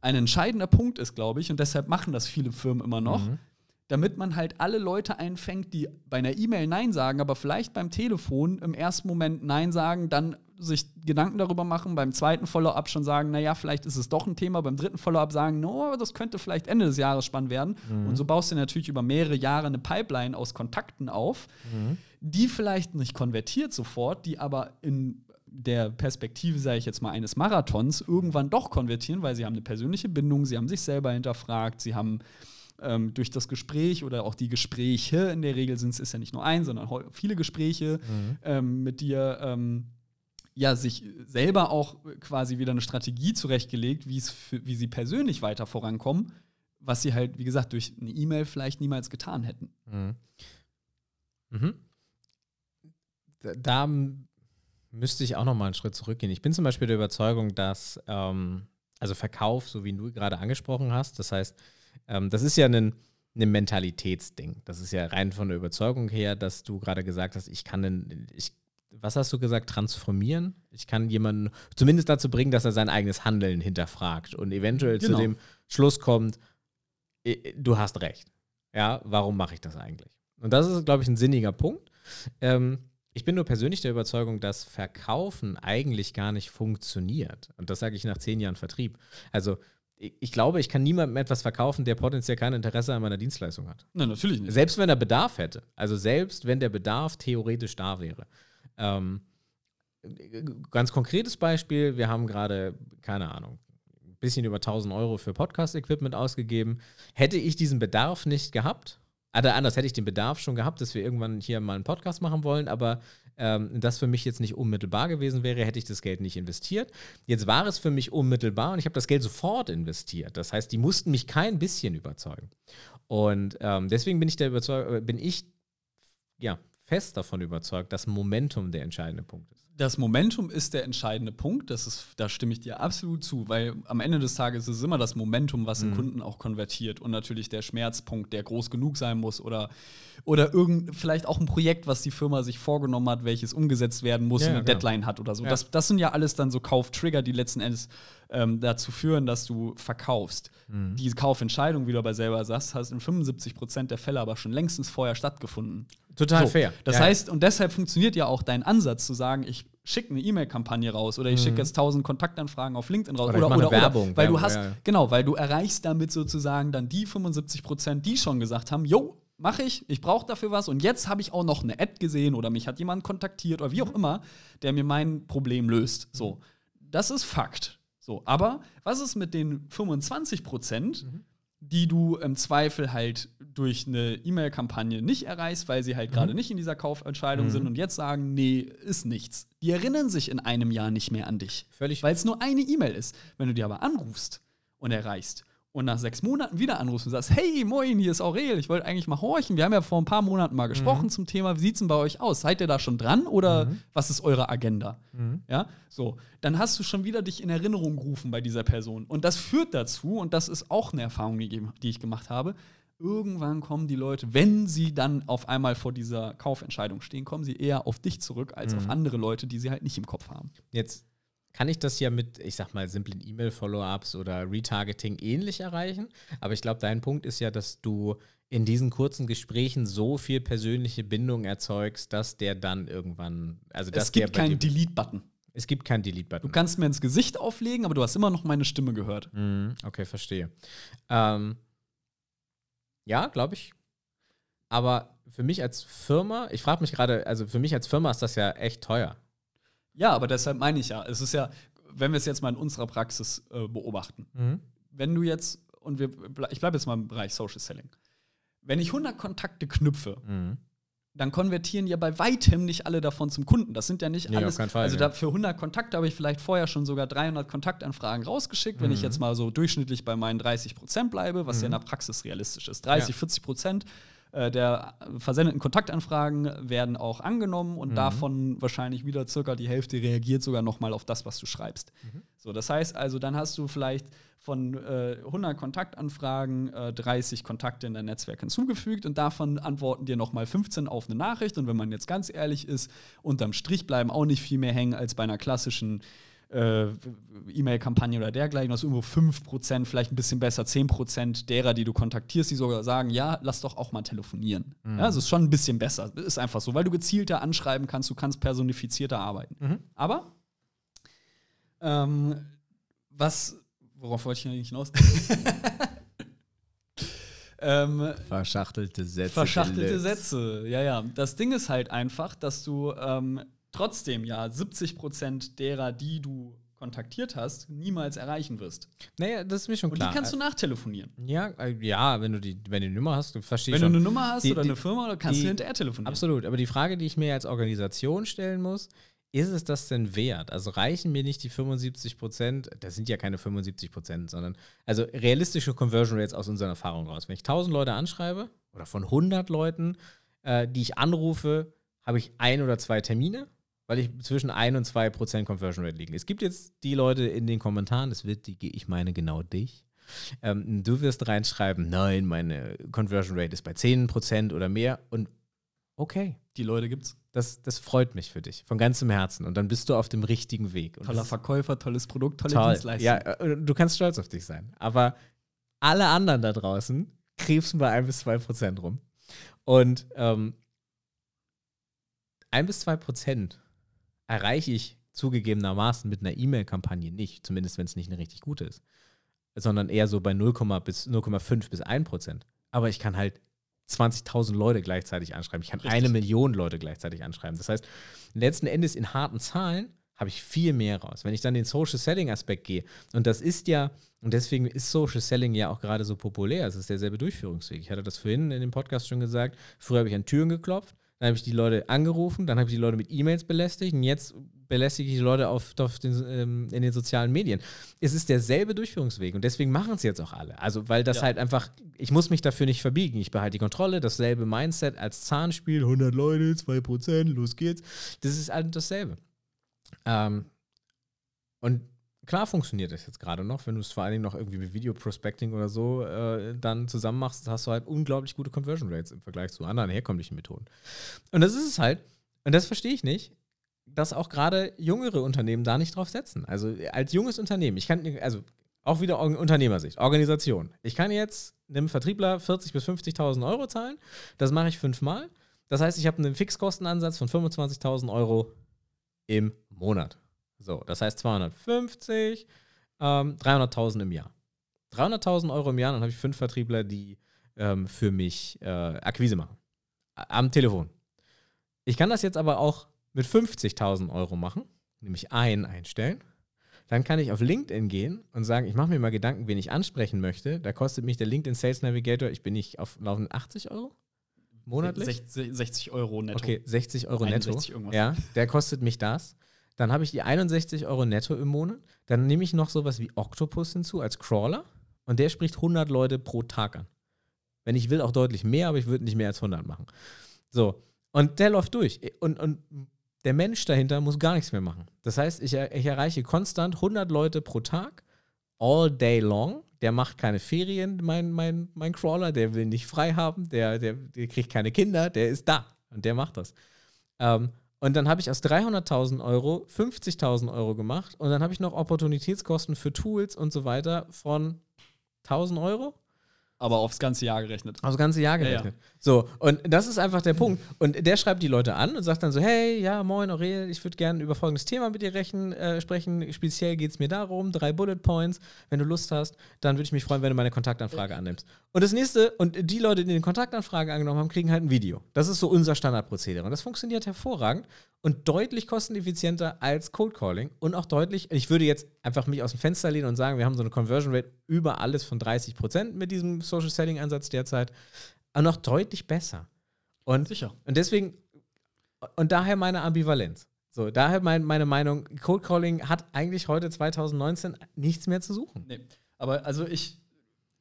ein entscheidender Punkt ist, glaube ich, und deshalb machen das viele Firmen immer noch, mhm. Damit man halt alle Leute einfängt, die bei einer E-Mail Nein sagen, aber vielleicht beim Telefon im ersten Moment Nein sagen, dann sich Gedanken darüber machen, beim zweiten Follow-up schon sagen, naja, vielleicht ist es doch ein Thema, beim dritten Follow-up sagen, no, das könnte vielleicht Ende des Jahres spannend werden. Mhm. Und so baust du natürlich über mehrere Jahre eine Pipeline aus Kontakten auf, mhm. die vielleicht nicht konvertiert sofort, die aber in der Perspektive, sage ich jetzt mal, eines Marathons irgendwann doch konvertieren, weil sie haben eine persönliche Bindung, sie haben sich selber hinterfragt, sie haben ähm, durch das Gespräch oder auch die Gespräche, in der Regel sind es ist ja nicht nur ein, sondern viele Gespräche mhm. ähm, mit dir ähm, ja, sich selber auch quasi wieder eine Strategie zurechtgelegt, wie sie persönlich weiter vorankommen, was sie halt, wie gesagt, durch eine E-Mail vielleicht niemals getan hätten. Mhm. Mhm. Da, müsste ich auch noch mal einen Schritt zurückgehen. Ich bin zum Beispiel der Überzeugung, dass ähm, also Verkauf, so wie du gerade angesprochen hast, das heißt, ähm, das ist ja ein, ein Mentalitätsding. Das ist ja rein von der Überzeugung her, dass du gerade gesagt hast, ich kann, den, ich was hast du gesagt, transformieren? Ich kann jemanden zumindest dazu bringen, dass er sein eigenes Handeln hinterfragt und eventuell genau. zu dem Schluss kommt, du hast recht. Ja, warum mache ich das eigentlich? Und das ist, glaube ich, ein sinniger Punkt. Ähm, ich bin nur persönlich der Überzeugung, dass Verkaufen eigentlich gar nicht funktioniert. Und das sage ich nach zehn Jahren Vertrieb. Also, ich glaube, ich kann niemandem etwas verkaufen, der potenziell kein Interesse an meiner Dienstleistung hat. Nein, natürlich nicht. Selbst wenn er Bedarf hätte. Also selbst wenn der Bedarf theoretisch da wäre. Ähm, ganz konkretes Beispiel, wir haben gerade, keine Ahnung, ein bisschen über 1000 Euro für Podcast-Equipment ausgegeben. Hätte ich diesen Bedarf nicht gehabt, oder anders hätte ich den Bedarf schon gehabt, dass wir irgendwann hier mal einen Podcast machen wollen, aber ähm, das für mich jetzt nicht unmittelbar gewesen wäre, hätte ich das Geld nicht investiert. Jetzt war es für mich unmittelbar und ich habe das Geld sofort investiert. Das heißt, die mussten mich kein bisschen überzeugen. Und ähm, deswegen bin ich der Überzeug äh, bin ich ja fest davon überzeugt, dass Momentum der entscheidende Punkt ist. Das Momentum ist der entscheidende Punkt, das ist, da stimme ich dir absolut zu, weil am Ende des Tages ist es immer das Momentum, was den mhm. Kunden auch konvertiert und natürlich der Schmerzpunkt, der groß genug sein muss oder, oder irgend, vielleicht auch ein Projekt, was die Firma sich vorgenommen hat, welches umgesetzt werden muss Ja, und eine genau. Deadline hat oder so. Ja. Das, das sind ja alles dann so Kauftrigger, die letzten Endes ähm, dazu führen, dass du verkaufst. Mhm. Diese Kaufentscheidung, wie du aber selber sagst, hast in 75 Prozent der Fälle aber schon längstens vorher stattgefunden. Total So, fair. Das Ja, heißt, und deshalb funktioniert ja auch dein Ansatz zu sagen, ich schicke eine E-Mail-Kampagne raus oder ich schicke jetzt 1000 Kontaktanfragen auf LinkedIn raus Mhm. Oder mache eine Werbung, weil Werbung, du hast ja, genau, weil du erreichst damit sozusagen dann die 75 Prozent, die schon gesagt haben, yo, mache ich, ich brauche dafür was und jetzt habe ich auch noch eine Ad gesehen oder mich hat jemand kontaktiert oder wie Mhm. auch immer, der mir mein Problem löst. So, das ist Fakt. So, aber was ist mit den 25 Prozent? Mhm. Die du im Zweifel halt durch eine E-Mail-Kampagne nicht erreichst, weil sie Mhm. halt gerade nicht in dieser Kaufentscheidung sind und jetzt sagen, nee, ist nichts. Die erinnern sich in einem Jahr nicht mehr an dich. Völlig- Weil es nur eine E-Mail ist. Wenn du dir aber anrufst und erreichst und nach sechs Monaten wieder anrufst und sagst, hey, moin, hier ist Aurel, ich wollte eigentlich mal horchen. Wir haben ja vor ein paar Monaten mal gesprochen Mhm. zum Thema, wie sieht's denn bei euch aus? Seid ihr da schon dran oder was ist eure Agenda? Mhm. Ja, so. Dann hast du schon wieder dich in Erinnerung gerufen bei dieser Person. Und das führt dazu, und das ist auch eine Erfahrung, die, ich gemacht habe, irgendwann kommen die Leute, wenn sie dann auf einmal vor dieser Kaufentscheidung stehen, kommen sie eher auf dich zurück als auf andere Leute, die sie halt nicht im Kopf haben. Jetzt kann ich das ja mit, ich sag mal, simplen E-Mail-Follow-ups oder Retargeting ähnlich erreichen. Aber ich glaube, dein Punkt ist ja, dass du in diesen kurzen Gesprächen so viel persönliche Bindung erzeugst, dass der dann irgendwann, also dass es gibt keinen Delete-Button. Es gibt keinen Du Delete-Button. kannst mir ins Gesicht auflegen, aber du hast immer noch meine Stimme gehört. Mhm, okay, verstehe. Ähm, ja, glaube ich. Aber für mich als Firma, ich frage mich gerade, also für mich als Firma ist das ja echt teuer. Ja, aber deshalb meine ich ja, es ist ja, wenn wir es jetzt mal in unserer Praxis äh, beobachten, wenn du jetzt, und wir, ich bleibe jetzt mal im Bereich Social Selling, wenn ich 100 Kontakte knüpfe, Mhm. dann konvertieren ja bei weitem nicht alle davon zum Kunden. Das sind ja nicht Nee, alles. Fall, also ja. da für 100 Kontakte habe ich vielleicht vorher schon sogar 300 Kontaktanfragen rausgeschickt, wenn ich Mhm. jetzt mal so durchschnittlich bei meinen 30 Prozent bleibe, was ja in der Praxis realistisch ist. 30, Ja. 40 Prozent äh, der versendeten Kontaktanfragen werden auch angenommen Mhm. und davon wahrscheinlich wieder circa die Hälfte reagiert sogar noch mal auf das, was du schreibst. Mhm. So, das heißt also, dann hast du vielleicht von äh, 100 Kontaktanfragen äh, 30 Kontakte in dein Netzwerk hinzugefügt und davon antworten dir noch mal 15 auf eine Nachricht. Und wenn man jetzt ganz ehrlich ist, unterm Strich bleiben auch nicht viel mehr hängen als bei einer klassischen äh, E-Mail-Kampagne oder dergleichen. Du hast irgendwo 5%, vielleicht ein bisschen besser, 10% derer, die du kontaktierst, die sogar sagen, ja, lass doch auch mal telefonieren. Ja, das ist schon ein bisschen besser. Ist einfach so, weil du gezielter anschreiben kannst, du kannst personifizierter arbeiten. Aber ähm, was, worauf wollte ich eigentlich hinaus? ähm, Verschachtelte Sätze. Verschachtelte. Sätze, ja, ja. Das Ding ist halt einfach, dass du ähm, trotzdem ja 70% derer, die du kontaktiert hast, niemals erreichen wirst. Naja, das ist mir schon Und klar. die kannst du nachtelefonieren. ja, äh, ja, wenn du die, wenn du die Nummer hast, verstehe ich Wenn du eine Nummer hast Die- oder die- eine Firma, dann kannst die- du hinterher telefonieren. Absolut. Aber die Frage, die ich mir als Organisation stellen muss, ist es das denn wert? Also reichen mir nicht die 75 Prozent, das sind ja keine 75 Prozent, sondern also realistische Conversion Rates aus unserer Erfahrung raus. Wenn ich 1000 Leute anschreibe oder von 100 Leuten, äh, die ich anrufe, habe ich ein oder zwei Termine, weil ich zwischen 1 und 2 Prozent Conversion Rate liegen. Es gibt jetzt die Leute in den Kommentaren, das wird die, ich meine genau dich. Ähm, du wirst reinschreiben, nein, meine Conversion Rate ist bei 10 Prozent oder mehr und okay. Die Leute gibt's. Das, das freut mich für dich, von ganzem Herzen. Und dann bist du auf dem richtigen Weg. Und Toller Verkäufer, tolles Produkt, tolle toll. Dienstleistung. Ja, äh, du kannst stolz auf dich sein. Aber alle anderen da draußen krebsen bei 1 bis 2 Prozent rum. Und ähm, 1 bis 2 Prozent erreiche ich zugegebenermaßen mit einer E-Mail-Kampagne nicht, zumindest wenn es nicht eine richtig gute ist, sondern eher so bei 0, bis 0,5 bis 1 Prozent. Aber ich kann halt 20.000 Leute gleichzeitig anschreiben. Ich kann Richtig. eine Million Leute gleichzeitig anschreiben. Das heißt, letzten Endes in harten Zahlen habe ich viel mehr raus. Wenn ich dann den Social Selling Aspekt gehe, und das ist ja, und deswegen ist Social Selling ja auch gerade so populär, es ist derselbe Durchführungsweg. Ich hatte das vorhin in dem Podcast schon gesagt, früher habe ich an Türen geklopft, dann habe ich die Leute angerufen, dann habe ich die Leute mit E-Mails belästigt und jetzt belästige ich die Leute auf, auf den, ähm, in den sozialen Medien. Es ist derselbe Durchführungsweg und deswegen machen es jetzt auch alle. Also, weil das ja. halt einfach, ich muss mich dafür nicht verbiegen. Ich behalte die Kontrolle, dasselbe Mindset als Zahnspiel, 100 Leute, 2%, los geht's. Das ist halt dasselbe. Ähm, und klar funktioniert das jetzt gerade noch, wenn du es vor allen Dingen noch irgendwie mit Video-Prospecting oder so äh, dann zusammen machst, hast du halt unglaublich gute Conversion Rates im Vergleich zu anderen herkömmlichen Methoden. Und das ist es halt, und das verstehe ich nicht, dass auch gerade jüngere Unternehmen da nicht drauf setzen. Also als junges Unternehmen, ich kann, also auch wieder Unternehmersicht, Organisation. Ich kann jetzt einem Vertriebler 40.000 bis 50.000 Euro zahlen, das mache ich fünfmal. Das heißt, ich habe einen Fixkostenansatz von 25.000 Euro im Monat. So, das heißt 250, ähm, 300.000 im Jahr. 300.000 Euro im Jahr, dann habe ich fünf Vertriebler, die ähm, für mich äh, Akquise machen. Am Telefon. Ich kann das jetzt aber auch mit 50.000 Euro machen, nämlich einen einstellen. Dann kann ich auf LinkedIn gehen und sagen, ich mache mir mal Gedanken, wen ich ansprechen möchte. Da kostet mich der LinkedIn Sales Navigator, ich bin nicht auf laufend 80 Euro monatlich. 60, 60 Euro netto. Okay, 60 Euro netto. Irgendwas. Ja, der kostet mich das. Dann habe ich die 61 Euro netto im Monat. Dann nehme ich noch sowas wie Octopus hinzu als Crawler und der spricht 100 Leute pro Tag an. Wenn ich will, auch deutlich mehr, aber ich würde nicht mehr als 100 machen. So, und der läuft durch. Und, und der Mensch dahinter muss gar nichts mehr machen. Das heißt, ich, ich erreiche konstant 100 Leute pro Tag, all day long. Der macht keine Ferien, mein, mein, mein Crawler, der will nicht frei haben, der, der, der kriegt keine Kinder, der ist da und der macht das. Ähm, und dann habe ich aus 300.000 Euro 50.000 Euro gemacht und dann habe ich noch Opportunitätskosten für Tools und so weiter von 1000 Euro. Aber aufs ganze Jahr gerechnet. Aufs ganze Jahr gerechnet. Ja, ja. So, und das ist einfach der Punkt. Und der schreibt die Leute an und sagt dann so: Hey, ja, moin, Aurel, ich würde gerne über folgendes Thema mit dir rechnen, äh, sprechen. Speziell geht es mir darum: drei Bullet Points. Wenn du Lust hast, dann würde ich mich freuen, wenn du meine Kontaktanfrage annimmst. Und das nächste, und die Leute, die die Kontaktanfrage angenommen haben, kriegen halt ein Video. Das ist so unser Standardprozedere. Und das funktioniert hervorragend und deutlich kosteneffizienter als Cold Calling und auch deutlich, ich würde jetzt einfach mich aus dem Fenster lehnen und sagen, wir haben so eine Conversion Rate über alles von 30 Prozent mit diesem Social Selling Ansatz derzeit, aber noch deutlich besser. Und, Sicher. Und deswegen, und daher meine Ambivalenz. So, daher mein, meine Meinung, Cold Calling hat eigentlich heute 2019 nichts mehr zu suchen. Nee. Aber also ich,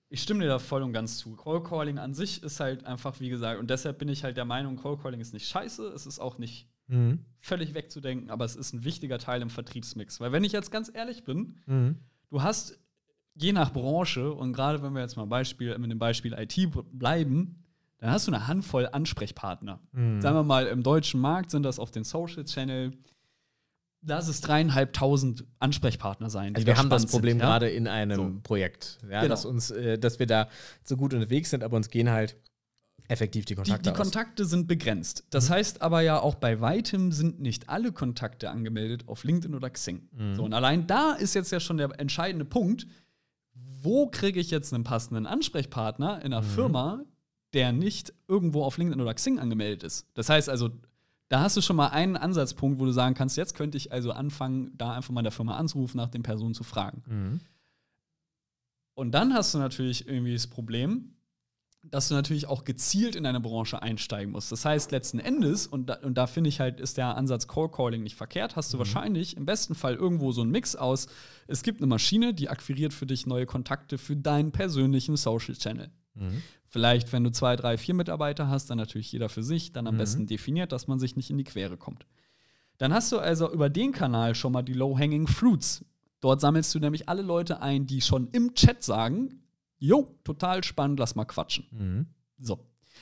ich stimme dir da voll und ganz zu. Cold Calling an sich ist halt einfach, wie gesagt, und deshalb bin ich halt der Meinung, Cold Calling ist nicht scheiße, es ist auch nicht mhm. völlig wegzudenken, aber es ist ein wichtiger Teil im Vertriebsmix. Weil wenn ich jetzt ganz ehrlich bin, mhm. du hast je nach Branche, und gerade wenn wir jetzt mal Beispiel, mit dem Beispiel IT bleiben, dann hast du eine Handvoll Ansprechpartner. Mhm. Sagen wir mal, im deutschen Markt sind das auf den Social Channel, lass es dreieinhalbtausend Ansprechpartner sein. Also wir haben das Problem sind, ja? gerade in einem so. Projekt, ja, genau. dass, uns, äh, dass wir da so gut unterwegs sind, aber uns gehen halt effektiv die Kontakte Die, die Kontakte sind begrenzt. Das mhm. heißt aber ja auch bei weitem sind nicht alle Kontakte angemeldet auf LinkedIn oder Xing. Mhm. So, und allein da ist jetzt ja schon der entscheidende Punkt, wo kriege ich jetzt einen passenden Ansprechpartner in einer mhm. Firma, der nicht irgendwo auf LinkedIn oder Xing angemeldet ist. Das heißt also, da hast du schon mal einen Ansatzpunkt, wo du sagen kannst, jetzt könnte ich also anfangen, da einfach mal der Firma anzurufen, nach den Personen zu fragen. Mhm. Und dann hast du natürlich irgendwie das Problem, dass du natürlich auch gezielt in eine Branche einsteigen musst. Das heißt, letzten Endes, und da, und da finde ich halt, ist der Ansatz Call Calling nicht verkehrt, hast du mhm. wahrscheinlich im besten Fall irgendwo so einen Mix aus. Es gibt eine Maschine, die akquiriert für dich neue Kontakte für deinen persönlichen Social Channel. Mhm. Vielleicht, wenn du zwei, drei, vier Mitarbeiter hast, dann natürlich jeder für sich, dann am mhm. besten definiert, dass man sich nicht in die Quere kommt. Dann hast du also über den Kanal schon mal die Low-Hanging Fruits. Dort sammelst du nämlich alle Leute ein, die schon im Chat sagen, jo, total spannend, lass mal quatschen. Mhm. So.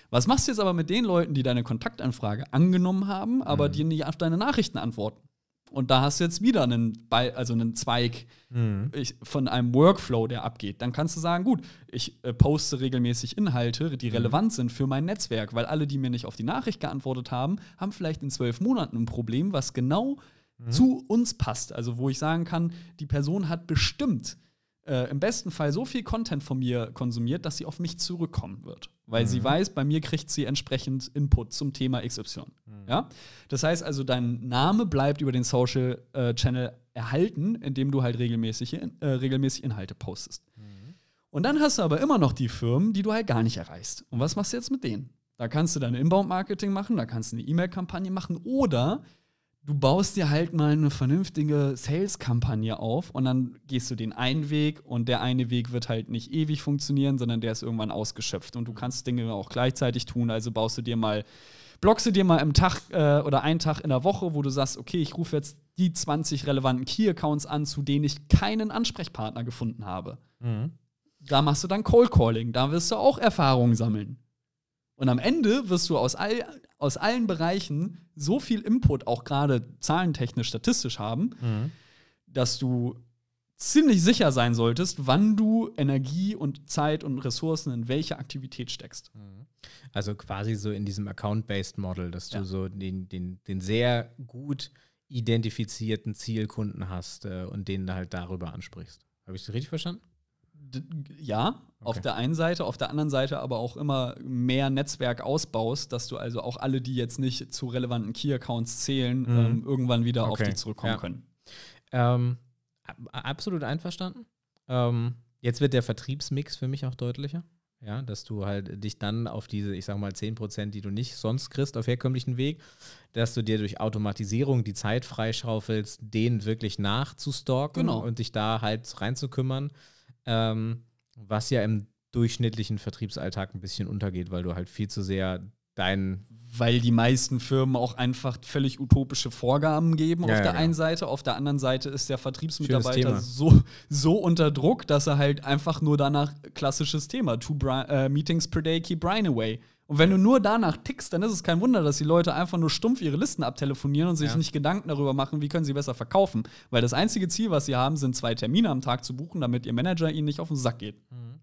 Was machst du jetzt aber mit den Leuten, die deine Kontaktanfrage angenommen haben, aber mhm. die nicht auf deine Nachrichten antworten? Und da hast du jetzt wieder einen, also einen Zweig mhm. von einem Workflow, der abgeht. Dann kannst du sagen, gut, ich äh, poste regelmäßig Inhalte, die mhm. relevant sind für mein Netzwerk, weil alle, die mir nicht auf die Nachricht geantwortet haben, haben vielleicht in zwölf Monaten ein Problem, was genau mhm. zu uns passt. Also wo ich sagen kann, die Person hat bestimmt äh, im besten Fall so viel Content von mir konsumiert, dass sie auf mich zurückkommen wird. Weil mhm. sie weiß, bei mir kriegt sie entsprechend Input zum Thema XY. Mhm. Ja? Das heißt also, dein Name bleibt über den Social äh, Channel erhalten, indem du halt regelmäßig, äh, regelmäßig Inhalte postest. Mhm. Und dann hast du aber immer noch die Firmen, die du halt gar nicht erreichst. Und was machst du jetzt mit denen? Da kannst du deine Inbound-Marketing machen, da kannst du eine E-Mail-Kampagne machen oder du baust dir halt mal eine vernünftige Sales-Kampagne auf und dann gehst du den einen Weg und der eine Weg wird halt nicht ewig funktionieren, sondern der ist irgendwann ausgeschöpft und du kannst Dinge auch gleichzeitig tun. Also baust du dir mal, blockst du dir mal im Tag äh, oder einen Tag in der Woche, wo du sagst, okay, ich rufe jetzt die 20 relevanten Key-Accounts an, zu denen ich keinen Ansprechpartner gefunden habe. Mhm. Da machst du dann Cold Calling, da wirst du auch Erfahrungen sammeln. Und am Ende wirst du aus, all, aus allen Bereichen so viel Input, auch gerade zahlentechnisch, statistisch haben, Mhm. dass du ziemlich sicher sein solltest, wann du Energie und Zeit und Ressourcen in welche Aktivität steckst. Also quasi so in diesem Account-Based Model, dass du Ja. so den, den, den sehr gut identifizierten Zielkunden hast äh, und den halt darüber ansprichst. Habe ich das richtig verstanden? Ja, auf Okay. der einen Seite, auf der anderen Seite aber auch immer mehr Netzwerk ausbaust, dass du also auch alle, die jetzt nicht zu relevanten Key-Accounts zählen, Mhm. ähm, irgendwann wieder auf Okay, dich zurückkommen ja. können. Ähm, ab- absolut einverstanden. Ähm, jetzt wird der Vertriebsmix für mich auch deutlicher. Ja, dass du halt dich dann auf diese, ich sag mal, 10%, die du nicht sonst kriegst auf herkömmlichen Weg, dass du dir durch Automatisierung die Zeit freischaufelst, denen wirklich nachzustalken Genau. und dich da halt reinzukümmern, ähm, was ja im durchschnittlichen Vertriebsalltag ein bisschen untergeht, weil du halt viel zu sehr deinen Weil die meisten Firmen auch einfach völlig utopische Vorgaben geben Ja, auf ja, der genau. einen Seite. Auf der anderen Seite ist der Vertriebsmitarbeiter so, so unter Druck, dass er halt einfach nur danach klassisches Thema, two äh, Meetings per day keep Brian away. Und wenn du nur danach tickst, dann ist es kein Wunder, dass die Leute einfach nur stumpf ihre Listen abtelefonieren und sich Ja. nicht Gedanken darüber machen, wie können sie besser verkaufen. Weil das einzige Ziel, was sie haben, sind zwei Termine am Tag zu buchen, damit ihr Manager ihnen nicht auf den Sack geht.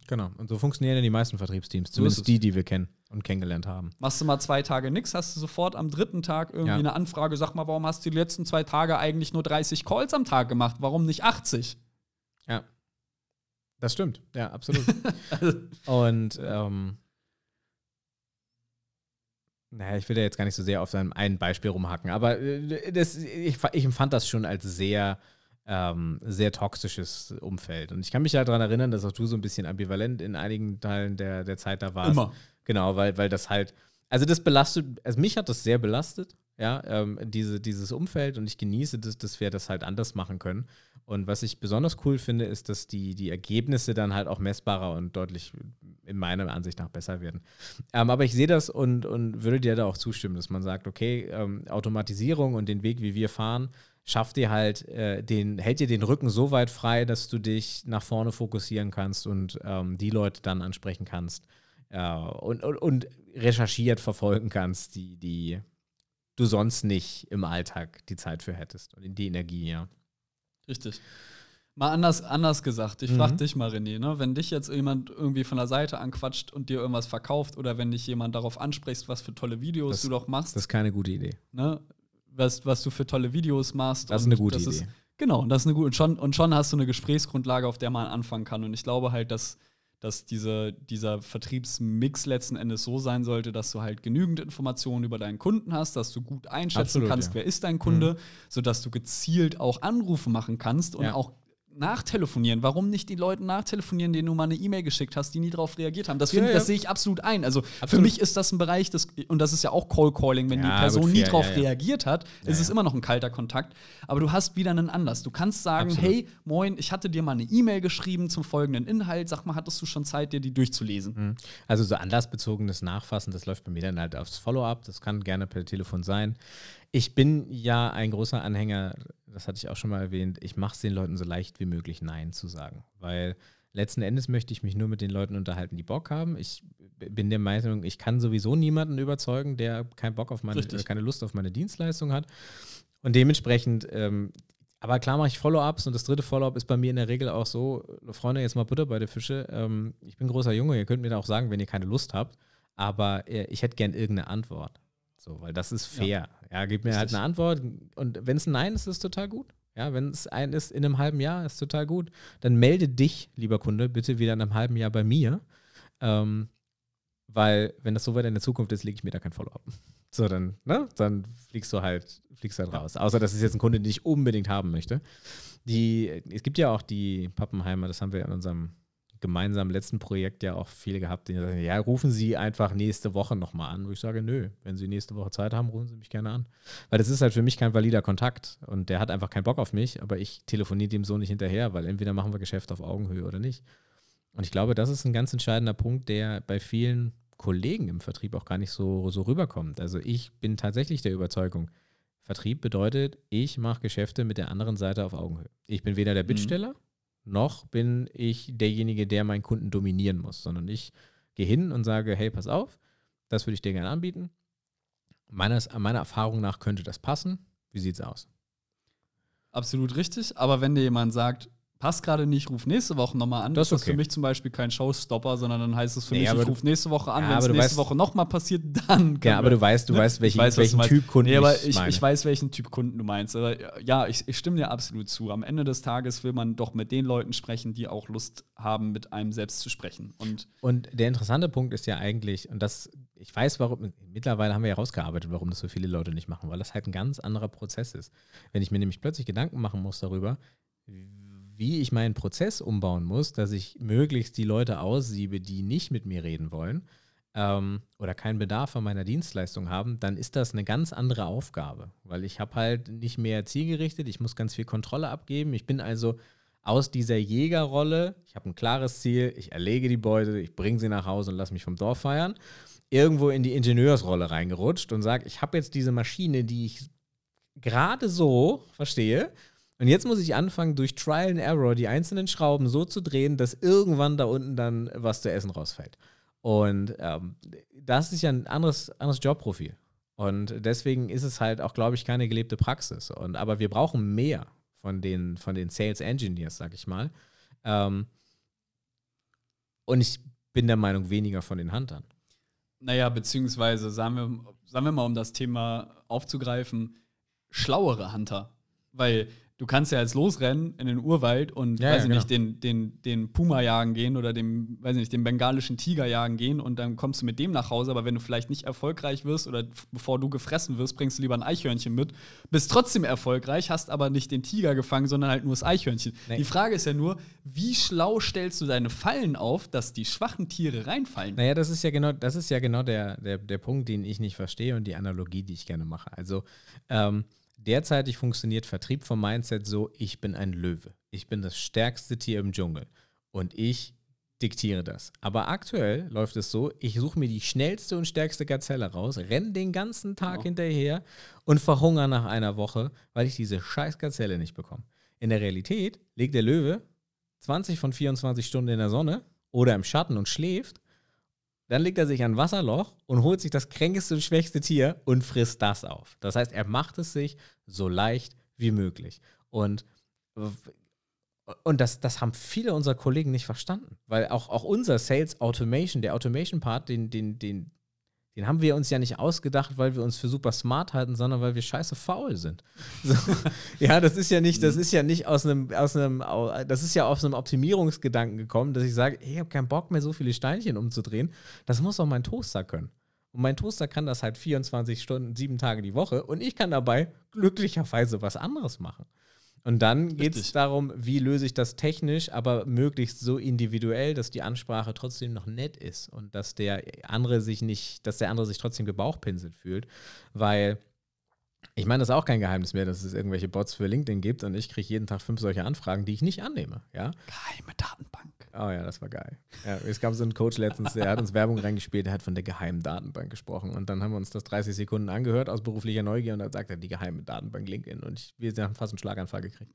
Genau. Und so funktionieren ja die meisten Vertriebsteams, zumindest die, die wir kennen und kennengelernt haben. Machst du mal zwei Tage nix, hast du sofort am dritten Tag irgendwie Ja. eine Anfrage, sag mal, warum hast du die letzten zwei Tage eigentlich nur 30 Calls am Tag gemacht? Warum nicht 80? Ja. Das stimmt, ja, absolut. und ähm, naja, ich will da jetzt gar nicht so sehr auf seinem einen Beispiel rumhacken, aber äh, das, ich, ich empfand das schon als sehr, ähm, sehr toxisches Umfeld. Und ich kann mich halt daran erinnern, dass auch du so ein bisschen ambivalent in einigen Teilen der, der Zeit da warst. Immer. Genau, weil, weil das halt, also das belastet, also mich hat das sehr belastet, ja, ähm, diese, dieses Umfeld und ich genieße das, dass wir das halt anders machen können. Und was ich besonders cool finde, ist, dass die, die Ergebnisse dann halt auch messbarer und deutlich in meiner Ansicht nach besser werden. Ähm, aber ich sehe das und, und würde dir da auch zustimmen, dass man sagt, okay, ähm, Automatisierung und den Weg, wie wir fahren, schafft dir halt äh, den, hält dir den Rücken so weit frei, dass du dich nach vorne fokussieren kannst und ähm, die Leute dann ansprechen kannst ja, und, und, und recherchiert verfolgen kannst, die, die du sonst nicht im Alltag die Zeit für hättest und die Energie, ja. Richtig. Mal anders, anders gesagt, ich Mhm. frag dich mal, René, ne? wenn dich jetzt jemand irgendwie von der Seite anquatscht und dir irgendwas verkauft oder wenn dich jemand darauf ansprichst, was für tolle Videos Das- du doch machst, Das ist keine gute Idee. ne? was, was du für tolle Videos machst. Das ist eine gute Idee. Ist, genau, das ist eine gute. Und schon, und schon hast du eine Gesprächsgrundlage, auf der man anfangen kann. Und ich glaube halt, dass, dass diese, dieser Vertriebsmix letzten Endes so sein sollte, dass du halt genügend Informationen über deinen Kunden hast, dass du gut einschätzen Absolut, kannst, ja. wer ist dein Kunde, sodass du gezielt auch Anrufe machen kannst und Ja. auch nachtelefonieren. Warum nicht die Leuten nachtelefonieren, denen du mal eine E-Mail geschickt hast, die nie darauf reagiert haben? Das, Ja, ja. das sehe ich absolut ein. Also für Absolut. mich ist das ein Bereich, das, und das ist ja auch Call Calling, wenn Ja, die Person gut, nie ja. reagiert hat, ist es immer noch ein kalter Kontakt. Aber du hast wieder einen Anlass. Du kannst sagen, Absolut. hey, moin, ich hatte dir mal eine E-Mail geschrieben zum folgenden Inhalt. Sag mal, hattest du schon Zeit, dir die durchzulesen? Mhm. Also so anlassbezogenes Nachfassen, das läuft bei mir dann halt aufs Follow-up. Das kann gerne per Telefon sein. Ich bin ja ein großer Anhänger, das hatte ich auch schon mal erwähnt, ich mache es den Leuten so leicht wie möglich, Nein zu sagen. Weil letzten Endes möchte ich mich nur mit den Leuten unterhalten, die Bock haben. Ich bin der Meinung, ich kann sowieso niemanden überzeugen, der keinen Bock auf meine, Richtig. äh, keine Lust auf meine Dienstleistung hat. Und dementsprechend, ähm, aber klar mache ich Follow-ups und das dritte Follow-up ist bei mir in der Regel auch so, Freunde, jetzt mal Butter bei der Fische. Ähm, ich bin großer Junge, ihr könnt mir da auch sagen, wenn ihr keine Lust habt, aber äh, ich hätte gern irgendeine Antwort. So, weil das ist fair. Ja, gib mir halt eine Antwort und wenn es ein Nein ist, ist es total gut. Ja, wenn es ein ist in einem halben Jahr, ist total gut. Dann melde dich, lieber Kunde, bitte wieder in einem halben Jahr bei mir. Ähm, weil, wenn das so weit in der Zukunft ist, lege ich mir da kein Follow-up. So, dann, ne? Dann fliegst du halt, fliegst halt raus. Außer, das ist jetzt ein Kunde, den ich unbedingt haben möchte. Die, es gibt ja auch die Pappenheimer, das haben wir in unserem gemeinsamen letzten Projekt ja auch viele gehabt, die sagen, ja, rufen Sie einfach nächste Woche nochmal an. Wo ich sage, nö, wenn Sie nächste Woche Zeit haben, rufen Sie mich gerne an. Weil das ist halt für mich kein valider Kontakt und der hat einfach keinen Bock auf mich, aber ich telefoniere dem so nicht hinterher, weil entweder machen wir Geschäft auf Augenhöhe oder nicht. Und ich glaube, das ist ein ganz entscheidender Punkt, der bei vielen Kollegen im Vertrieb auch gar nicht so, so rüberkommt. Also ich bin tatsächlich der Überzeugung, Vertrieb bedeutet, ich mache Geschäfte mit der anderen Seite auf Augenhöhe. Ich bin weder der mhm. Bittsteller, mhm. Noch bin ich derjenige, der meinen Kunden dominieren muss, sondern ich gehe hin und sage, hey, pass auf, das würde ich dir gerne anbieten. Meines, meiner Erfahrung nach könnte das passen. Wie sieht es aus? Absolut richtig, aber wenn dir jemand sagt, passt gerade nicht, ruf nächste Woche nochmal an. Das ist okay. Das für mich zum Beispiel kein Showstopper, sondern dann heißt es für nee, mich, ich ruf nächste Woche an. Ja, Wenn es nächste weißt, Woche nochmal passiert, dann. Ja, aber du weißt, du ne? weißt, welchen, weiß, welchen Typ Kunden nee, aber ich, ich, weiß, welchen Typ Kunden du meinst. Aber ja, ich, ich stimme dir absolut zu. Am Ende des Tages will man doch mit den Leuten sprechen, die auch Lust haben, mit einem selbst zu sprechen. Und, und der interessante Punkt ist ja eigentlich, und das, ich weiß, warum, mittlerweile haben wir ja rausgearbeitet, warum das so viele Leute nicht machen, weil das halt ein ganz anderer Prozess ist. Wenn ich mir nämlich plötzlich Gedanken machen muss darüber, wie ich meinen Prozess umbauen muss, dass ich möglichst die Leute aussiebe, die nicht mit mir reden wollen ähm, oder keinen Bedarf an meiner Dienstleistung haben, dann ist das eine ganz andere Aufgabe, weil ich habe halt nicht mehr zielgerichtet, ich muss ganz viel Kontrolle abgeben. Ich bin also aus dieser Jägerrolle, ich habe ein klares Ziel, ich erlege die Beute, ich bringe sie nach Hause und lasse mich vom Dorf feiern, irgendwo in die Ingenieursrolle reingerutscht und sage, ich habe jetzt diese Maschine, die ich gerade so verstehe und jetzt muss ich anfangen, durch Trial and Error die einzelnen Schrauben so zu drehen, dass irgendwann da unten dann was zu essen rausfällt. Und ähm, das ist ja ein anderes, anderes Jobprofil. Und deswegen ist es halt auch, glaube ich, keine gelebte Praxis. Und, aber wir brauchen mehr von den, von den Sales Engineers, sag ich mal. Ähm, und ich bin der Meinung, weniger von den Huntern. Naja, beziehungsweise sagen wir, sagen wir mal, um das Thema aufzugreifen, schlauere Hunter. Weil du kannst ja jetzt losrennen in den Urwald und, ja, weiß ja, ich genau. nicht, den, den, den Puma jagen gehen oder dem, weiß ich nicht, den bengalischen Tiger jagen gehen und dann kommst du mit dem nach Hause, aber wenn du vielleicht nicht erfolgreich wirst oder bevor du gefressen wirst, bringst du lieber ein Eichhörnchen mit, bist trotzdem erfolgreich, hast aber nicht den Tiger gefangen, sondern halt nur das Eichhörnchen. Nee. Die Frage ist ja nur, wie schlau stellst du deine Fallen auf, dass die schwachen Tiere reinfallen? Naja, das ist ja genau, das ist ja genau der, der, der Punkt, den ich nicht verstehe und die Analogie, die ich gerne mache. Also, ähm, Derzeitig funktioniert Vertrieb vom Mindset so, ich bin ein Löwe. Ich bin das stärkste Tier im Dschungel. Und ich diktiere das. Aber aktuell läuft es so, ich suche mir die schnellste und stärkste Gazelle raus, renne den ganzen Tag oh. hinterher und verhungere nach einer Woche, weil ich diese scheiß Gazelle nicht bekomme. In der Realität liegt der Löwe 20 von 24 Stunden in der Sonne oder im Schatten und schläft dann legt er sich ein Wasserloch und holt sich das kränkeste und schwächste Tier und frisst das auf. Das heißt, er macht es sich so leicht wie möglich. Und, und das, das haben viele unserer Kollegen nicht verstanden. Weil auch, auch unser Sales Automation, der Automation-Part, den, den, den, den haben wir uns ja nicht ausgedacht, weil wir uns für super smart halten, sondern weil wir scheiße faul sind. So, ja, das ist ja nicht, das ist ja nicht aus einem, aus einem, das ist ja aus einem Optimierungsgedanken gekommen, dass ich sage, ich habe keinen Bock mehr, so viele Steinchen umzudrehen. Das muss auch mein Toaster können. Und mein Toaster kann das halt 24 Stunden, sieben Tage die Woche und ich kann dabei glücklicherweise was anderes machen. Und dann geht es darum, wie löse ich das technisch, aber möglichst so individuell, dass die Ansprache trotzdem noch nett ist und dass der andere sich nicht, dass der andere sich trotzdem gebauchpinselt fühlt. Weil ich meine, das ist auch kein Geheimnis mehr, dass es irgendwelche Bots für LinkedIn gibt und ich kriege jeden Tag fünf solche Anfragen, die ich nicht annehme. Ja? Geheime Datenbank. Oh ja, das war geil. Ja, es gab so einen Coach letztens, der hat uns Werbung reingespielt, der hat von der geheimen Datenbank gesprochen. Und dann haben wir uns das 30 Sekunden angehört aus beruflicher Neugier und dann sagt er die geheime Datenbank LinkedIn. Und ich, wir haben fast einen Schlaganfall gekriegt.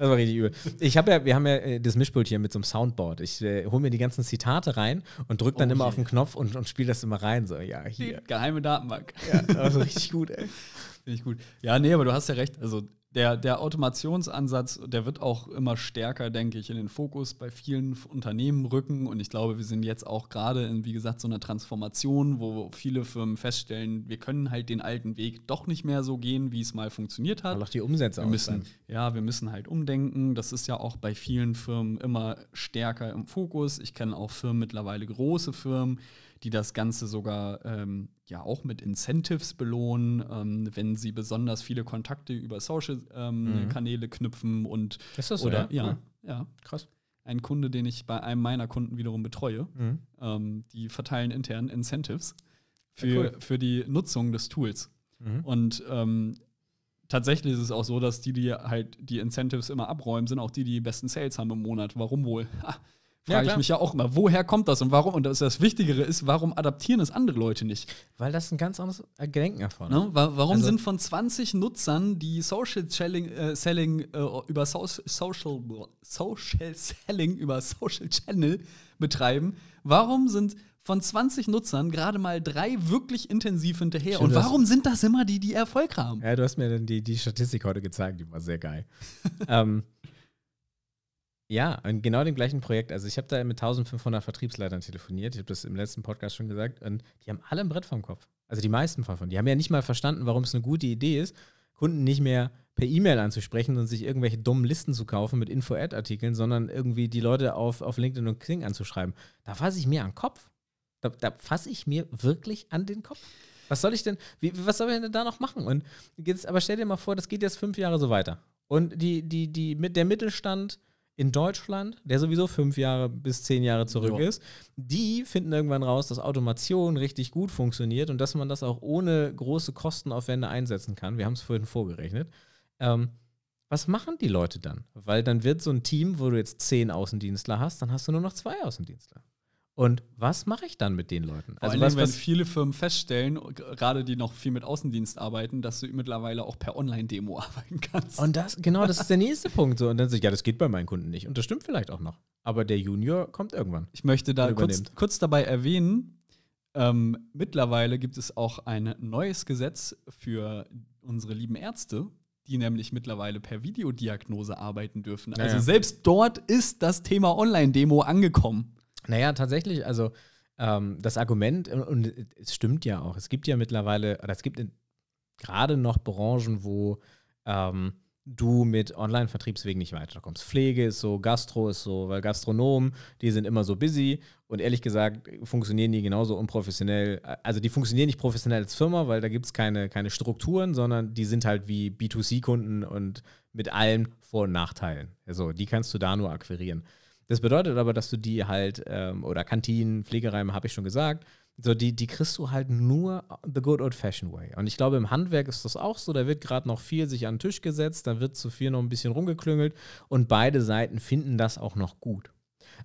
Das war richtig übel. Ich habe ja, wir haben ja äh, das Mischpult hier mit so einem Soundboard. Ich äh, hole mir die ganzen Zitate rein und drücke dann oh immer je. auf den Knopf und, und spiele das immer rein. So, ja, hier. Die geheime Datenbank. Ja, das war richtig gut, ey. Finde ich gut. Ja, nee, aber du hast ja recht. Also der, der Automationsansatz, der wird auch immer stärker, denke ich, in den Fokus bei vielen Unternehmen rücken. Und ich glaube, wir sind jetzt auch gerade in, wie gesagt, so einer Transformation, wo viele Firmen feststellen, wir können halt den alten Weg doch nicht mehr so gehen, wie es mal funktioniert hat. Weil auch die Umsätze wir müssen, Ja, wir müssen halt umdenken. Das ist ja auch bei vielen Firmen immer stärker im Fokus. Ich kenne auch Firmen, mittlerweile große Firmen, die das Ganze sogar ähm, ja auch mit Incentives belohnen, ähm, wenn sie besonders viele Kontakte über Social-Kanäle ähm, mhm. knüpfen und ist das so, oder ja, ja, ja. krass. ein Kunde, den ich bei einem meiner Kunden wiederum betreue. Mhm. Ähm, die verteilen intern Incentives für, Ja, cool. für die Nutzung des Tools. Mhm. Und ähm, tatsächlich ist es auch so, dass die, die halt die Incentives immer abräumen, sind auch die, die die besten Sales haben im Monat. Warum wohl? Ha, Ja, Frage ich mich ja auch immer, woher kommt das und warum? Und das, das Wichtigere ist, warum adaptieren es andere Leute nicht? Weil das ein ganz anderes Gedenken erfordert. Ne? Wa- Warum Also- sind von 20 Nutzern, die Social Selling, äh, Selling äh, über so Social, Social Selling über Social Channel betreiben, warum sind von 20 Nutzern gerade mal drei wirklich intensiv hinterher? Stimmt, und warum sind das immer die, die Erfolg haben? Ja, du hast mir dann die, die Statistik heute gezeigt, die war sehr geil. ähm, ja, in genau dem gleichen Projekt. Also ich habe da mit 1500 Vertriebsleitern telefoniert. Ich habe das im letzten Podcast schon gesagt. Und die haben alle ein Brett vom Kopf. Also die meisten davon. Die haben ja nicht mal verstanden, warum es eine gute Idee ist, Kunden nicht mehr per E-Mail anzusprechen und sich irgendwelche dummen Listen zu kaufen mit Info-Ad-Artikeln, sondern irgendwie die Leute auf, auf LinkedIn und Xing anzuschreiben. Da fasse ich mir an den Kopf. Da, da fasse ich mir wirklich an den Kopf. Was soll ich denn, wie, was soll ich denn da noch machen? Und jetzt, aber stell dir mal vor, das geht jetzt fünf Jahre so weiter. Und die, die, die, mit der Mittelstand in Deutschland, der sowieso fünf Jahre bis zehn Jahre zurück Ja. ist, die finden irgendwann raus, dass Automation richtig gut funktioniert und dass man das auch ohne große Kostenaufwände einsetzen kann. Wir haben es vorhin vorgerechnet. Ähm, was machen die Leute dann? Weil dann wird so ein Team, wo du jetzt zehn Außendienstler hast, dann hast du nur noch zwei Außendienstler. Und was mache ich dann mit den Leuten? Also Also was, wenn was, viele Firmen feststellen, gerade die noch viel mit Außendienst arbeiten, dass du mittlerweile auch per Online-Demo arbeiten kannst. Und das, genau, das ist der nächste Punkt. So. Und dann sage ich, ja, das geht bei meinen Kunden nicht. Und das stimmt vielleicht auch noch. Aber der Junior kommt irgendwann. Ich möchte da kurz, kurz dabei erwähnen, ähm, mittlerweile gibt es auch ein neues Gesetz für unsere lieben Ärzte, die nämlich mittlerweile per Videodiagnose arbeiten dürfen. Ja, also selbst dort ist das Thema Online-Demo angekommen. Naja, tatsächlich, also ähm, das Argument, und, und es stimmt ja auch, es gibt ja mittlerweile, oder es gibt gerade noch Branchen, wo ähm, du mit Online-Vertriebswegen nicht weiterkommst. Pflege ist so, Gastro ist so, weil Gastronomen, die sind immer so busy und ehrlich gesagt funktionieren die genauso unprofessionell. Also die funktionieren nicht professionell als Firma, weil da gibt es keine, keine Strukturen, sondern die sind halt wie B2C-Kunden und mit allen Vor- und Nachteilen. Also die kannst du da nur akquirieren. Das bedeutet aber, dass du die halt, ähm, oder Kantinen, Pflegeräume, habe ich schon gesagt, so die, die kriegst du halt nur the good old fashioned way. Und ich glaube, im Handwerk ist das auch so. Da wird gerade noch viel sich an den Tisch gesetzt, da wird zu viel noch ein bisschen rumgeklüngelt und beide Seiten finden das auch noch gut.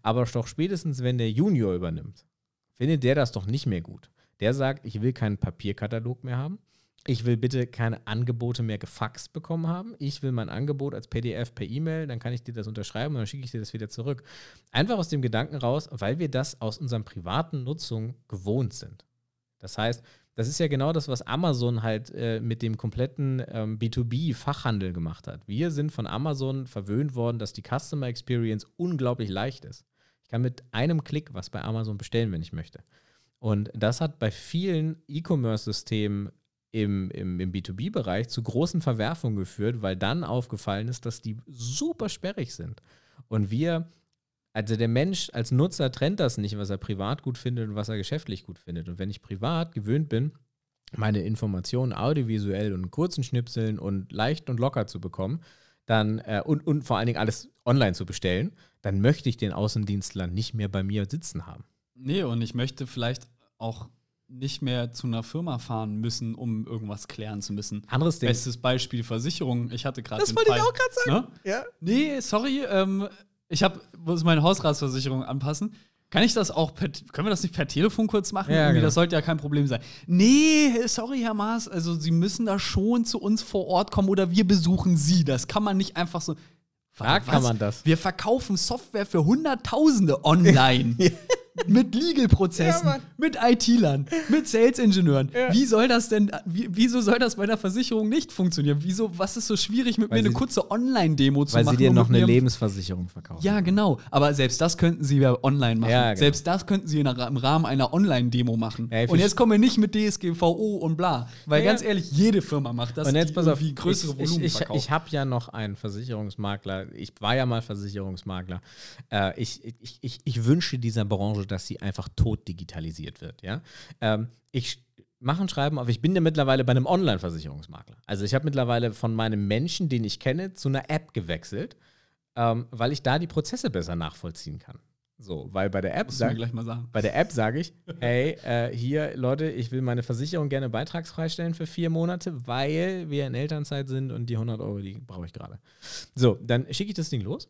Aber doch spätestens, wenn der Junior übernimmt, findet der das doch nicht mehr gut. Der sagt, ich will keinen Papierkatalog mehr haben. Ich will bitte keine Angebote mehr gefaxt bekommen haben. Ich will mein Angebot als PDF per E-Mail, dann kann ich dir das unterschreiben und dann schicke ich dir das wieder zurück. Einfach aus dem Gedanken raus, weil wir das aus unserem privaten Nutzung gewohnt sind. Das heißt, das ist ja genau das, was Amazon halt äh, mit dem kompletten ähm, B2B-Fachhandel gemacht hat. Wir sind von Amazon verwöhnt worden, dass die Customer Experience unglaublich leicht ist. Ich kann mit einem Klick was bei Amazon bestellen, wenn ich möchte. Und das hat bei vielen E-Commerce-Systemen im, im, im B2B-Bereich zu großen Verwerfungen geführt, weil dann aufgefallen ist, dass die super sperrig sind. Und wir, also der Mensch als Nutzer trennt das nicht, was er privat gut findet und was er geschäftlich gut findet. Und wenn ich privat gewöhnt bin, meine Informationen audiovisuell und in kurzen Schnipseln und leicht und locker zu bekommen, dann äh, und, und vor allen Dingen alles online zu bestellen, dann möchte ich den Außendienstler nicht mehr bei mir sitzen haben. Nee, und ich möchte vielleicht auch nicht mehr zu einer Firma fahren müssen, um irgendwas klären zu müssen. Anderes Ding. Bestes Beispiel Versicherung. Ich hatte gerade Das den wollte ich Fall, auch gerade sagen. Ne? Ja. Nee, sorry, ähm, ich habe muss meine Hausratsversicherung anpassen. Kann ich das auch per, können wir das nicht per Telefon kurz machen? Ja, genau. Das sollte ja kein Problem sein. Nee, sorry, Herr Maas, also Sie müssen da schon zu uns vor Ort kommen oder wir besuchen Sie. Das kann man nicht einfach so. Da Was? kann man das. Wir verkaufen Software für Hunderttausende online. Mit Legal-Prozessen, Ja, mit IT-Lern, mit Sales-Ingenieuren. Ja. Wie soll das denn, wie, wieso soll das bei der Versicherung nicht funktionieren? Wieso, was ist so schwierig, mit Weil mir eine kurze Online-Demo zu Weil machen? sie dir noch eine Lebensversicherung verkaufen. Ja, genau. Aber selbst das könnten sie ja online machen. Ja, genau. Selbst das könnten sie in einer, im Rahmen einer Online-Demo machen. Ja, ich und jetzt kommen wir nicht mit DSGVO und bla. Weil Ja, ganz ehrlich, jede Firma macht das, Und jetzt pass auf, irgendwie größere ich, Volumen ich, ich, ich habe ja noch einen Versicherungsmakler. Ich war ja mal Versicherungsmakler. Äh, ich, ich, ich, ich wünsche dieser Branche, dass sie einfach tot digitalisiert wird. Ja? Ähm, ich mache ein Schreiben auf, ich bin ja mittlerweile bei einem Online-Versicherungsmakler. Also ich habe mittlerweile von meinem Menschen, den ich kenne, zu einer App gewechselt. ähm, weil ich da die Prozesse besser nachvollziehen kann. So, weil bei der App sagen. bei der App sage ich, hey, äh, hier, Leute, ich will meine Versicherung gerne beitragsfrei stellen für vier Monate, weil wir in Elternzeit sind und die 100 Euro, die brauche ich gerade. So, dann schicke ich das Ding los.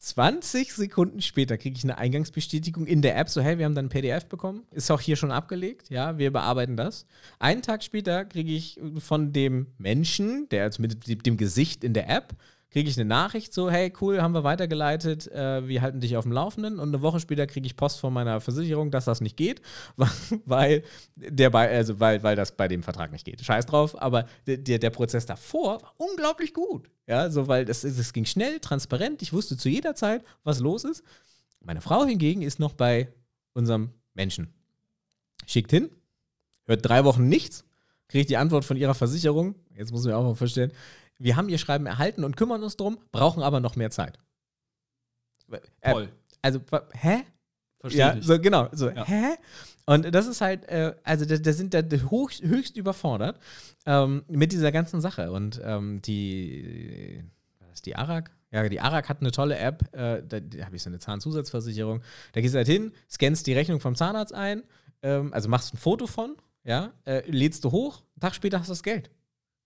20 Sekunden später kriege ich eine Eingangsbestätigung in der App, so hey, wir haben dann ein PDF bekommen, ist auch hier schon abgelegt, ja, wir bearbeiten das. Einen Tag später kriege ich von dem Menschen, der jetzt mit dem Gesicht in der App, kriege ich eine Nachricht so, hey, cool, haben wir weitergeleitet, äh, wir halten dich auf dem Laufenden und eine Woche später kriege ich Post von meiner Versicherung, dass das nicht geht, weil der bei, also weil, weil das bei dem Vertrag nicht geht. Scheiß drauf, aber der, der Prozess davor war unglaublich gut. Ja, so weil das, das ging schnell, transparent, ich wusste zu jeder Zeit, was los ist. Meine Frau hingegen ist noch bei unserem Menschen. Schickt hin, hört drei Wochen nichts, kriegt die Antwort von ihrer Versicherung. Jetzt muss man auch mal verstehen, wir haben ihr Schreiben erhalten und kümmern uns drum, brauchen aber noch mehr Zeit. Äh, Toll. Also, hä? Verstehe ja, so genau. So, Ja. hä? Und das ist halt, äh, also da, da sind da höchst, höchst überfordert ähm, mit dieser ganzen Sache. Und ähm, die, was ist die Arak? Ja, die Arak hat eine tolle App, äh, da, da habe ich so eine Zahnzusatzversicherung. Da gehst du halt hin, scannst die Rechnung vom Zahnarzt ein, ähm, also machst ein Foto von, ja, äh, lädst du hoch, einen Tag später hast du das Geld.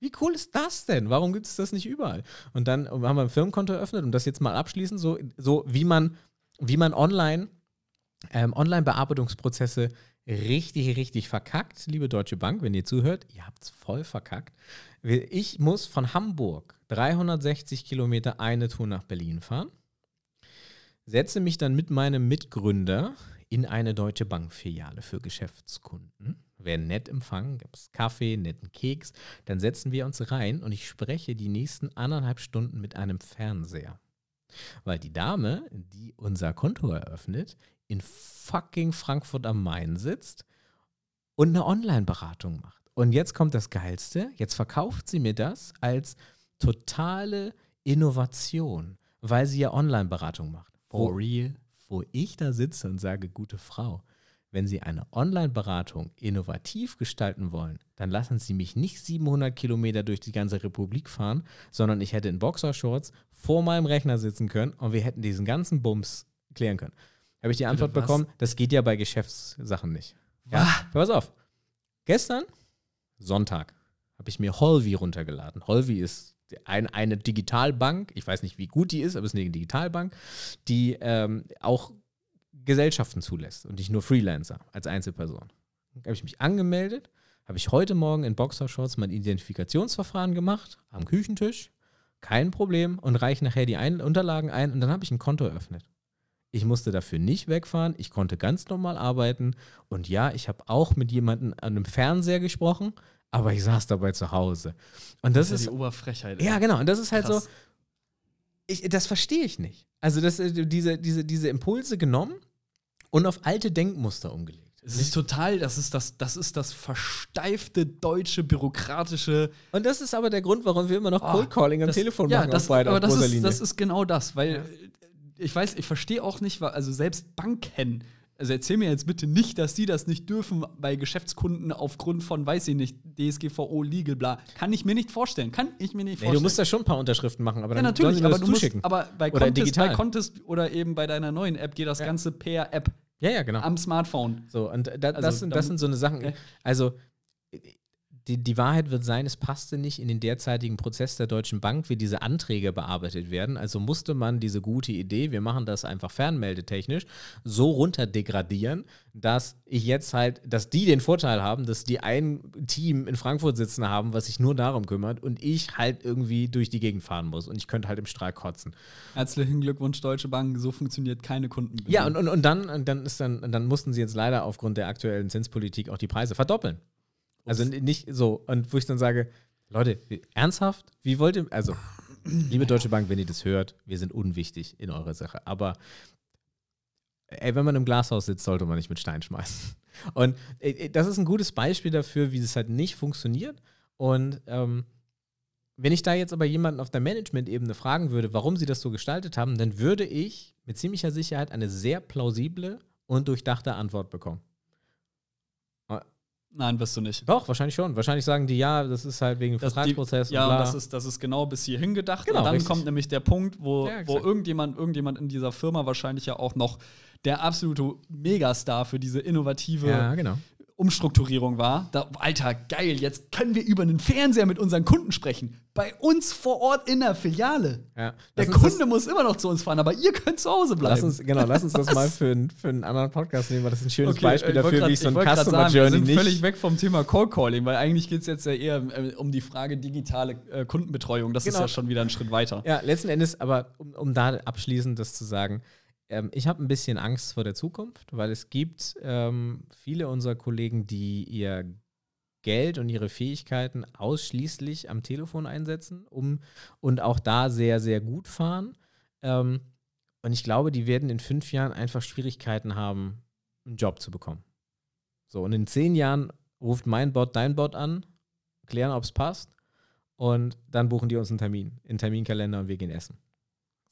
Wie cool ist das denn? Warum gibt es das nicht überall? Und dann haben wir ein Firmenkonto eröffnet, um das jetzt mal abschließen, so, so wie man, wie man online, ähm, Online-Bearbeitungsprozesse richtig, richtig verkackt, liebe Deutsche Bank, wenn ihr zuhört, ihr habt es voll verkackt. Ich muss von Hamburg 360 Kilometer eine Tour nach Berlin fahren, setze mich dann mit meinem Mitgründer in eine Deutsche Bank-Filiale für Geschäftskunden. Werden nett empfangen, gibt es Kaffee, netten Keks. Dann setzen wir uns rein und ich spreche die nächsten anderthalb Stunden mit einem Fernseher. Weil die Dame, die unser Konto eröffnet, in fucking Frankfurt am Main sitzt und eine Online-Beratung macht. Und jetzt kommt das Geilste. Jetzt verkauft sie mir das als totale Innovation, weil sie ja Online-Beratung macht. Wo, real? wo ich da sitze und sage, gute Frau, wenn Sie eine Online-Beratung innovativ gestalten wollen, dann lassen Sie mich nicht 700 Kilometer durch die ganze Republik fahren, sondern ich hätte in Boxershorts vor meinem Rechner sitzen können und wir hätten diesen ganzen Bums klären können. Habe ich die Antwort was? bekommen, das geht ja bei Geschäftssachen nicht. Ja, pass auf. Gestern, Sonntag, habe ich mir Holvi runtergeladen. Holvi ist ein, eine Digitalbank, ich weiß nicht, wie gut die ist, aber es ist eine Digitalbank, die ähm, auch Gesellschaften zulässt und nicht nur Freelancer als Einzelperson. Da habe ich mich angemeldet, habe ich heute Morgen in Boxershorts mein Identifikationsverfahren gemacht, am Küchentisch, kein Problem und reiche nachher die ein Unterlagen ein und dann habe ich ein Konto eröffnet. Ich musste dafür nicht wegfahren, ich konnte ganz normal arbeiten und ja, ich habe auch mit jemandem an einem Fernseher gesprochen, aber ich saß dabei zu Hause. Und das, Das ist ja die Oberfrechheit. ja, genau. Und das ist halt Krass. so, ich, das verstehe ich nicht. Also das, äh, diese, diese, diese Impulse genommen und auf alte Denkmuster umgelegt. Es ist total, das ist das, das ist das versteifte deutsche bürokratische. Und das ist aber der Grund, warum wir immer noch Oh, Cold Calling am das, Telefon ja, machen das, auf beide aber das ist, das ist genau das, weil äh, ich weiß, ich verstehe auch nicht, also selbst Banken, also erzähl mir jetzt bitte nicht, dass die das nicht dürfen bei Geschäftskunden aufgrund von, weiß ich nicht, DSGVO, Legal, bla. Kann ich mir nicht vorstellen. Kann ich mir nicht nee, vorstellen. du musst da schon ein paar Unterschriften machen, aber ja, dann sie natürlich, aber das du musst, aber bei Oder Contest, digital. bei Contest oder eben bei deiner neuen App geht das Ja. Ganze per App ja, ja, genau. am Smartphone. So, und da, das, Also, sind, da das sind so eine Sachen. Okay. Also, die, die Wahrheit wird sein, es passte nicht in den derzeitigen Prozess der Deutschen Bank, wie diese Anträge bearbeitet werden. Also musste man diese gute Idee, wir machen das einfach fernmeldetechnisch, so runterdegradieren, dass ich jetzt halt, dass die den Vorteil haben, dass die ein Team in Frankfurt sitzen haben, was sich nur darum kümmert und ich halt irgendwie durch die Gegend fahren muss und ich könnte halt im Strahl kotzen. Herzlichen Glückwunsch, Deutsche Bank. So funktioniert keine Kunden. Ja, und, und, und dann, und dann ist dann, dann mussten sie jetzt leider aufgrund der aktuellen Zinspolitik auch die Preise verdoppeln. Also nicht so. Und wo ich dann sage, Leute, ernsthaft? Wie wollt ihr, also, liebe Deutsche Bank, wenn ihr das hört, wir sind unwichtig in eurer Sache. Aber ey, wenn man im Glashaus sitzt, sollte man nicht mit Stein schmeißen. Und äh, das ist ein gutes Beispiel dafür, wie das halt nicht funktioniert. Und ähm, wenn ich da jetzt aber jemanden auf der Management-Ebene fragen würde, warum sie das so gestaltet haben, dann würde ich mit ziemlicher Sicherheit eine sehr plausible und durchdachte Antwort bekommen. Nein, wirst du nicht. Doch, wahrscheinlich schon. Wahrscheinlich sagen die, ja, das ist halt wegen Das- Vertragsprozess Die, ja, bla. das ist, das ist genau bis hierhin gedacht. Genau, und dann richtig. kommt nämlich der Punkt, wo, Ja, wo irgendjemand, irgendjemand in dieser Firma wahrscheinlich ja auch noch der absolute Megastar für diese innovative ja, genau. Umstrukturierung war. Da, Alter, geil, jetzt können wir über einen Fernseher mit unseren Kunden sprechen. Bei uns vor Ort in der Filiale. Ja. Der uns das- Kunde muss immer noch zu uns fahren, aber ihr könnt zu Hause bleiben. Lass uns, genau, lass uns das Was? mal für, einen- für einen anderen Podcast nehmen, weil das ist ein schönes Okay, Beispiel dafür, grad- wie ich so ein Customer sagen, wir Journey sind nicht. völlig weg vom Thema Cold Calling, weil eigentlich geht es jetzt ja eher äh, um die Frage digitale äh, Kundenbetreuung. Das ist Genau. ja schon wieder ein Schritt weiter. Ja, letzten Endes, aber um, um da abschließend das zu sagen, ähm, ich habe ein bisschen Angst vor der Zukunft, weil es gibt ähm, viele unserer Kollegen, die ihr Geld und ihre Fähigkeiten ausschließlich am Telefon einsetzen um, und auch da sehr, sehr gut fahren. Ähm, und ich glaube, die werden in fünf Jahren einfach Schwierigkeiten haben, einen Job zu bekommen. So, und in zehn Jahren ruft mein Bot dein Bot an, klären, ob es passt. Und dann buchen die uns einen Termin, in Terminkalender und wir gehen essen.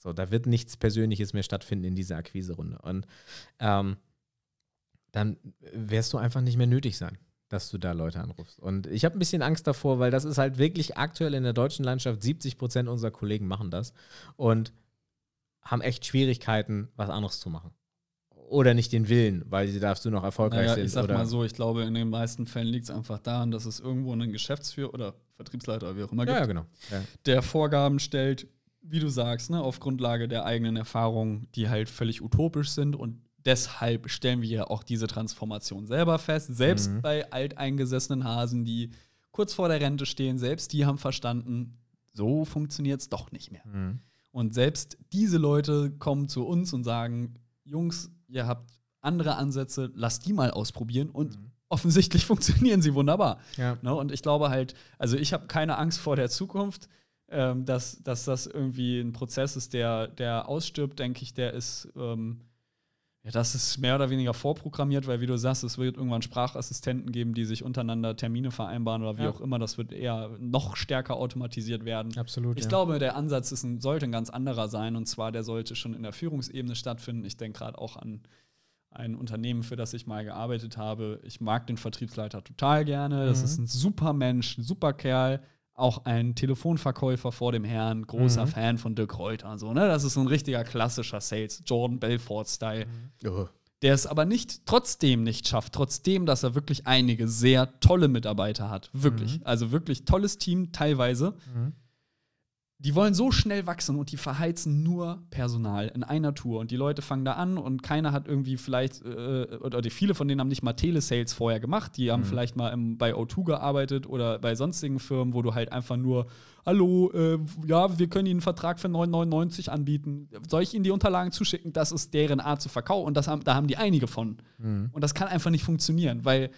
So, da wird nichts Persönliches mehr stattfinden in dieser Akquiserunde. Und ähm, dann wirst du einfach nicht mehr nötig sein, dass du da Leute anrufst. Und ich habe ein bisschen Angst davor, weil das ist halt wirklich aktuell in der deutschen Landschaft, 70 Prozent unserer Kollegen machen das und haben echt Schwierigkeiten, was anderes zu machen. Oder nicht den Willen, weil sie darfst du noch erfolgreich Naja, sind. ich sag oder mal so, ich glaube, in den meisten Fällen liegt es einfach daran, dass es irgendwo einen Geschäftsführer oder Vertriebsleiter oder wie auch immer Ja, gibt, ja, genau. Ja. der Vorgaben stellt, wie du sagst, ne, auf Grundlage der eigenen Erfahrungen, die halt völlig utopisch sind und deshalb stellen wir ja auch diese Transformation selber fest. Selbst Mhm. bei alteingesessenen Hasen, die kurz vor der Rente stehen, selbst die haben verstanden, so funktioniert es doch nicht mehr. Mhm. Und selbst diese Leute kommen zu uns und sagen, Jungs, ihr habt andere Ansätze, lasst die mal ausprobieren und Mhm. offensichtlich funktionieren sie wunderbar. Ja. Ne? Und ich glaube halt, also ich habe keine Angst vor der Zukunft, ähm, dass, dass das irgendwie ein Prozess ist, der, der ausstirbt, denke ich, der ist, ähm, ja, das ist mehr oder weniger vorprogrammiert, weil wie du sagst, es wird irgendwann Sprachassistenten geben, die sich untereinander Termine vereinbaren oder wie Ja. auch immer. Das wird eher noch stärker automatisiert werden. Absolut. Ich ja. glaube, der Ansatz ist ein, sollte ein ganz anderer sein und zwar der sollte schon in der Führungsebene stattfinden. Ich denke gerade auch an ein Unternehmen, für das ich mal gearbeitet habe. Ich mag den Vertriebsleiter total gerne. Das Mhm. ist ein super Mensch, ein super Kerl. Auch ein Telefonverkäufer vor dem Herrn, großer Mhm. Fan von Dirk Reuter. So, ne? Das ist so ein richtiger klassischer Sales, Jordan Belfort-Style Oh. der es aber nicht trotzdem nicht schafft, trotzdem, dass er wirklich einige sehr tolle Mitarbeiter hat. Wirklich. Mhm. Also wirklich tolles Team teilweise. Mhm. Die wollen so schnell wachsen und die verheizen nur Personal in einer Tour. Und die Leute fangen da an und keiner hat irgendwie vielleicht, äh, oder die, viele von denen haben nicht mal Telesales vorher gemacht. Die haben Mhm. vielleicht mal im, bei O2 gearbeitet oder bei sonstigen Firmen, wo du halt einfach nur, hallo, äh, ja, wir können Ihnen einen Vertrag für 9,99 anbieten. Soll ich Ihnen die Unterlagen zuschicken? Das ist deren Art zu verkaufen. Und das haben, da haben die einige von. Mhm. Und das kann einfach nicht funktionieren, weil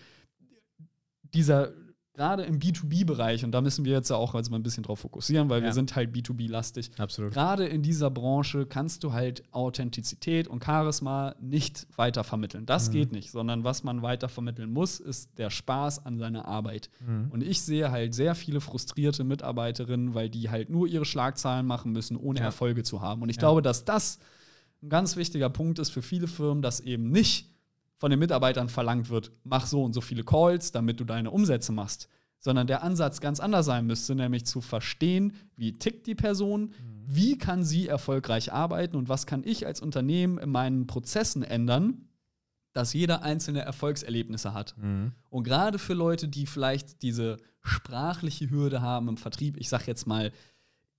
dieser, gerade im B2B-Bereich, und da müssen wir jetzt ja auch also mal ein bisschen drauf fokussieren, weil Ja. wir sind halt B2B-lastig. Absolut. Gerade in dieser Branche kannst du halt Authentizität und Charisma nicht weiter vermitteln. Das Mhm. geht nicht, sondern was man weiter vermitteln muss, ist der Spaß an seiner Arbeit. Mhm. Und ich sehe halt sehr viele frustrierte Mitarbeiterinnen, weil die halt nur ihre Schlagzahlen machen müssen, ohne Ja. Erfolge zu haben. Und ich Ja. glaube, dass das ein ganz wichtiger Punkt ist für viele Firmen, dass eben nicht von den Mitarbeitern verlangt wird, mach so und so viele Calls, damit du deine Umsätze machst, sondern der Ansatz ganz anders sein müsste, nämlich zu verstehen, wie tickt die Person, wie kann sie erfolgreich arbeiten und was kann ich als Unternehmen in meinen Prozessen ändern, dass jeder einzelne Erfolgserlebnisse hat. Mhm. Und gerade für Leute, die vielleicht diese sprachliche Hürde haben im Vertrieb, ich sag jetzt mal,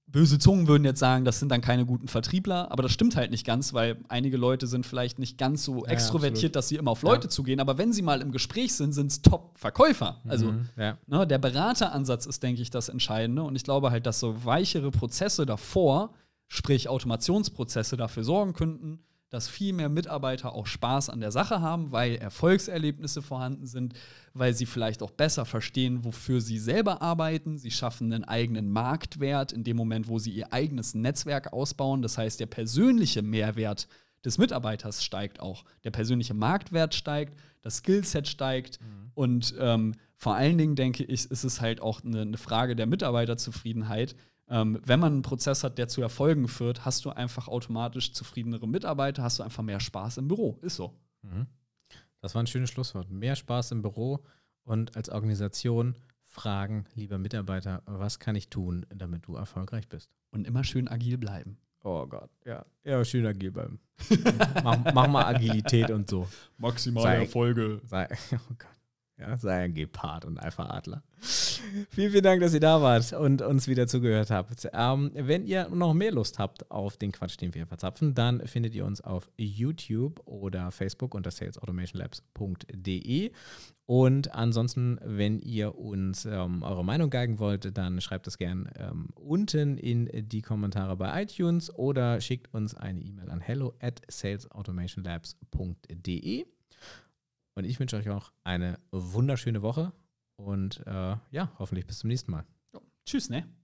böse Zungen würden jetzt sagen, das sind dann keine guten Vertriebler, aber das stimmt halt nicht ganz, weil einige Leute sind vielleicht nicht ganz so Ja, extrovertiert, absolut. dass sie immer auf Ja. Leute zugehen, aber wenn sie mal im Gespräch sind, sind es Top-Verkäufer. Also Mhm. ja. Ne, der Berateransatz ist, denke ich, das Entscheidende. Und ich glaube halt, dass so weichere Prozesse davor, sprich Automationsprozesse, dafür sorgen könnten, dass viel mehr Mitarbeiter auch Spaß an der Sache haben, weil Erfolgserlebnisse vorhanden sind, weil sie vielleicht auch besser verstehen, wofür sie selber arbeiten. Sie schaffen einen eigenen Marktwert in dem Moment, wo sie ihr eigenes Netzwerk ausbauen. Das heißt, der persönliche Mehrwert des Mitarbeiters steigt auch. Der persönliche Marktwert steigt, das Skillset steigt und ähm, vor allen Dingen denke ich, ist es halt auch eine, eine Frage der Mitarbeiterzufriedenheit. Ähm, wenn man einen Prozess hat, der zu Erfolgen führt, hast du einfach automatisch zufriedenere Mitarbeiter, hast du einfach mehr Spaß im Büro. Ist so. Mhm. Das war ein schönes Schlusswort. Mehr Spaß im Büro und als Organisation fragen, lieber Mitarbeiter, was kann ich tun, damit du erfolgreich bist? Und immer schön agil bleiben. Oh Gott, ja. Ja, schön agil bleiben. mach, mach, mal Agilität und so. Maximale Sei- Erfolge. Sei, oh Gott. Ja, sei ein Gepard und Alpha Adler. vielen, vielen Dank, dass ihr da wart und uns wieder zugehört habt. Ähm, wenn ihr noch mehr Lust habt auf den Quatsch, den wir verzapfen, dann findet ihr uns auf YouTube oder Facebook unter salesautomationlabs.de. Und ansonsten, wenn ihr uns ähm, eure Meinung geigen wollt, dann schreibt es gern ähm, unten in die Kommentare bei iTunes oder schickt uns eine E-Mail an hello at salesautomationlabs.de. Und ich wünsche euch auch eine wunderschöne Woche und äh, ja, hoffentlich bis zum nächsten Mal. Ja. Tschüss, ne? Tschüss, ne?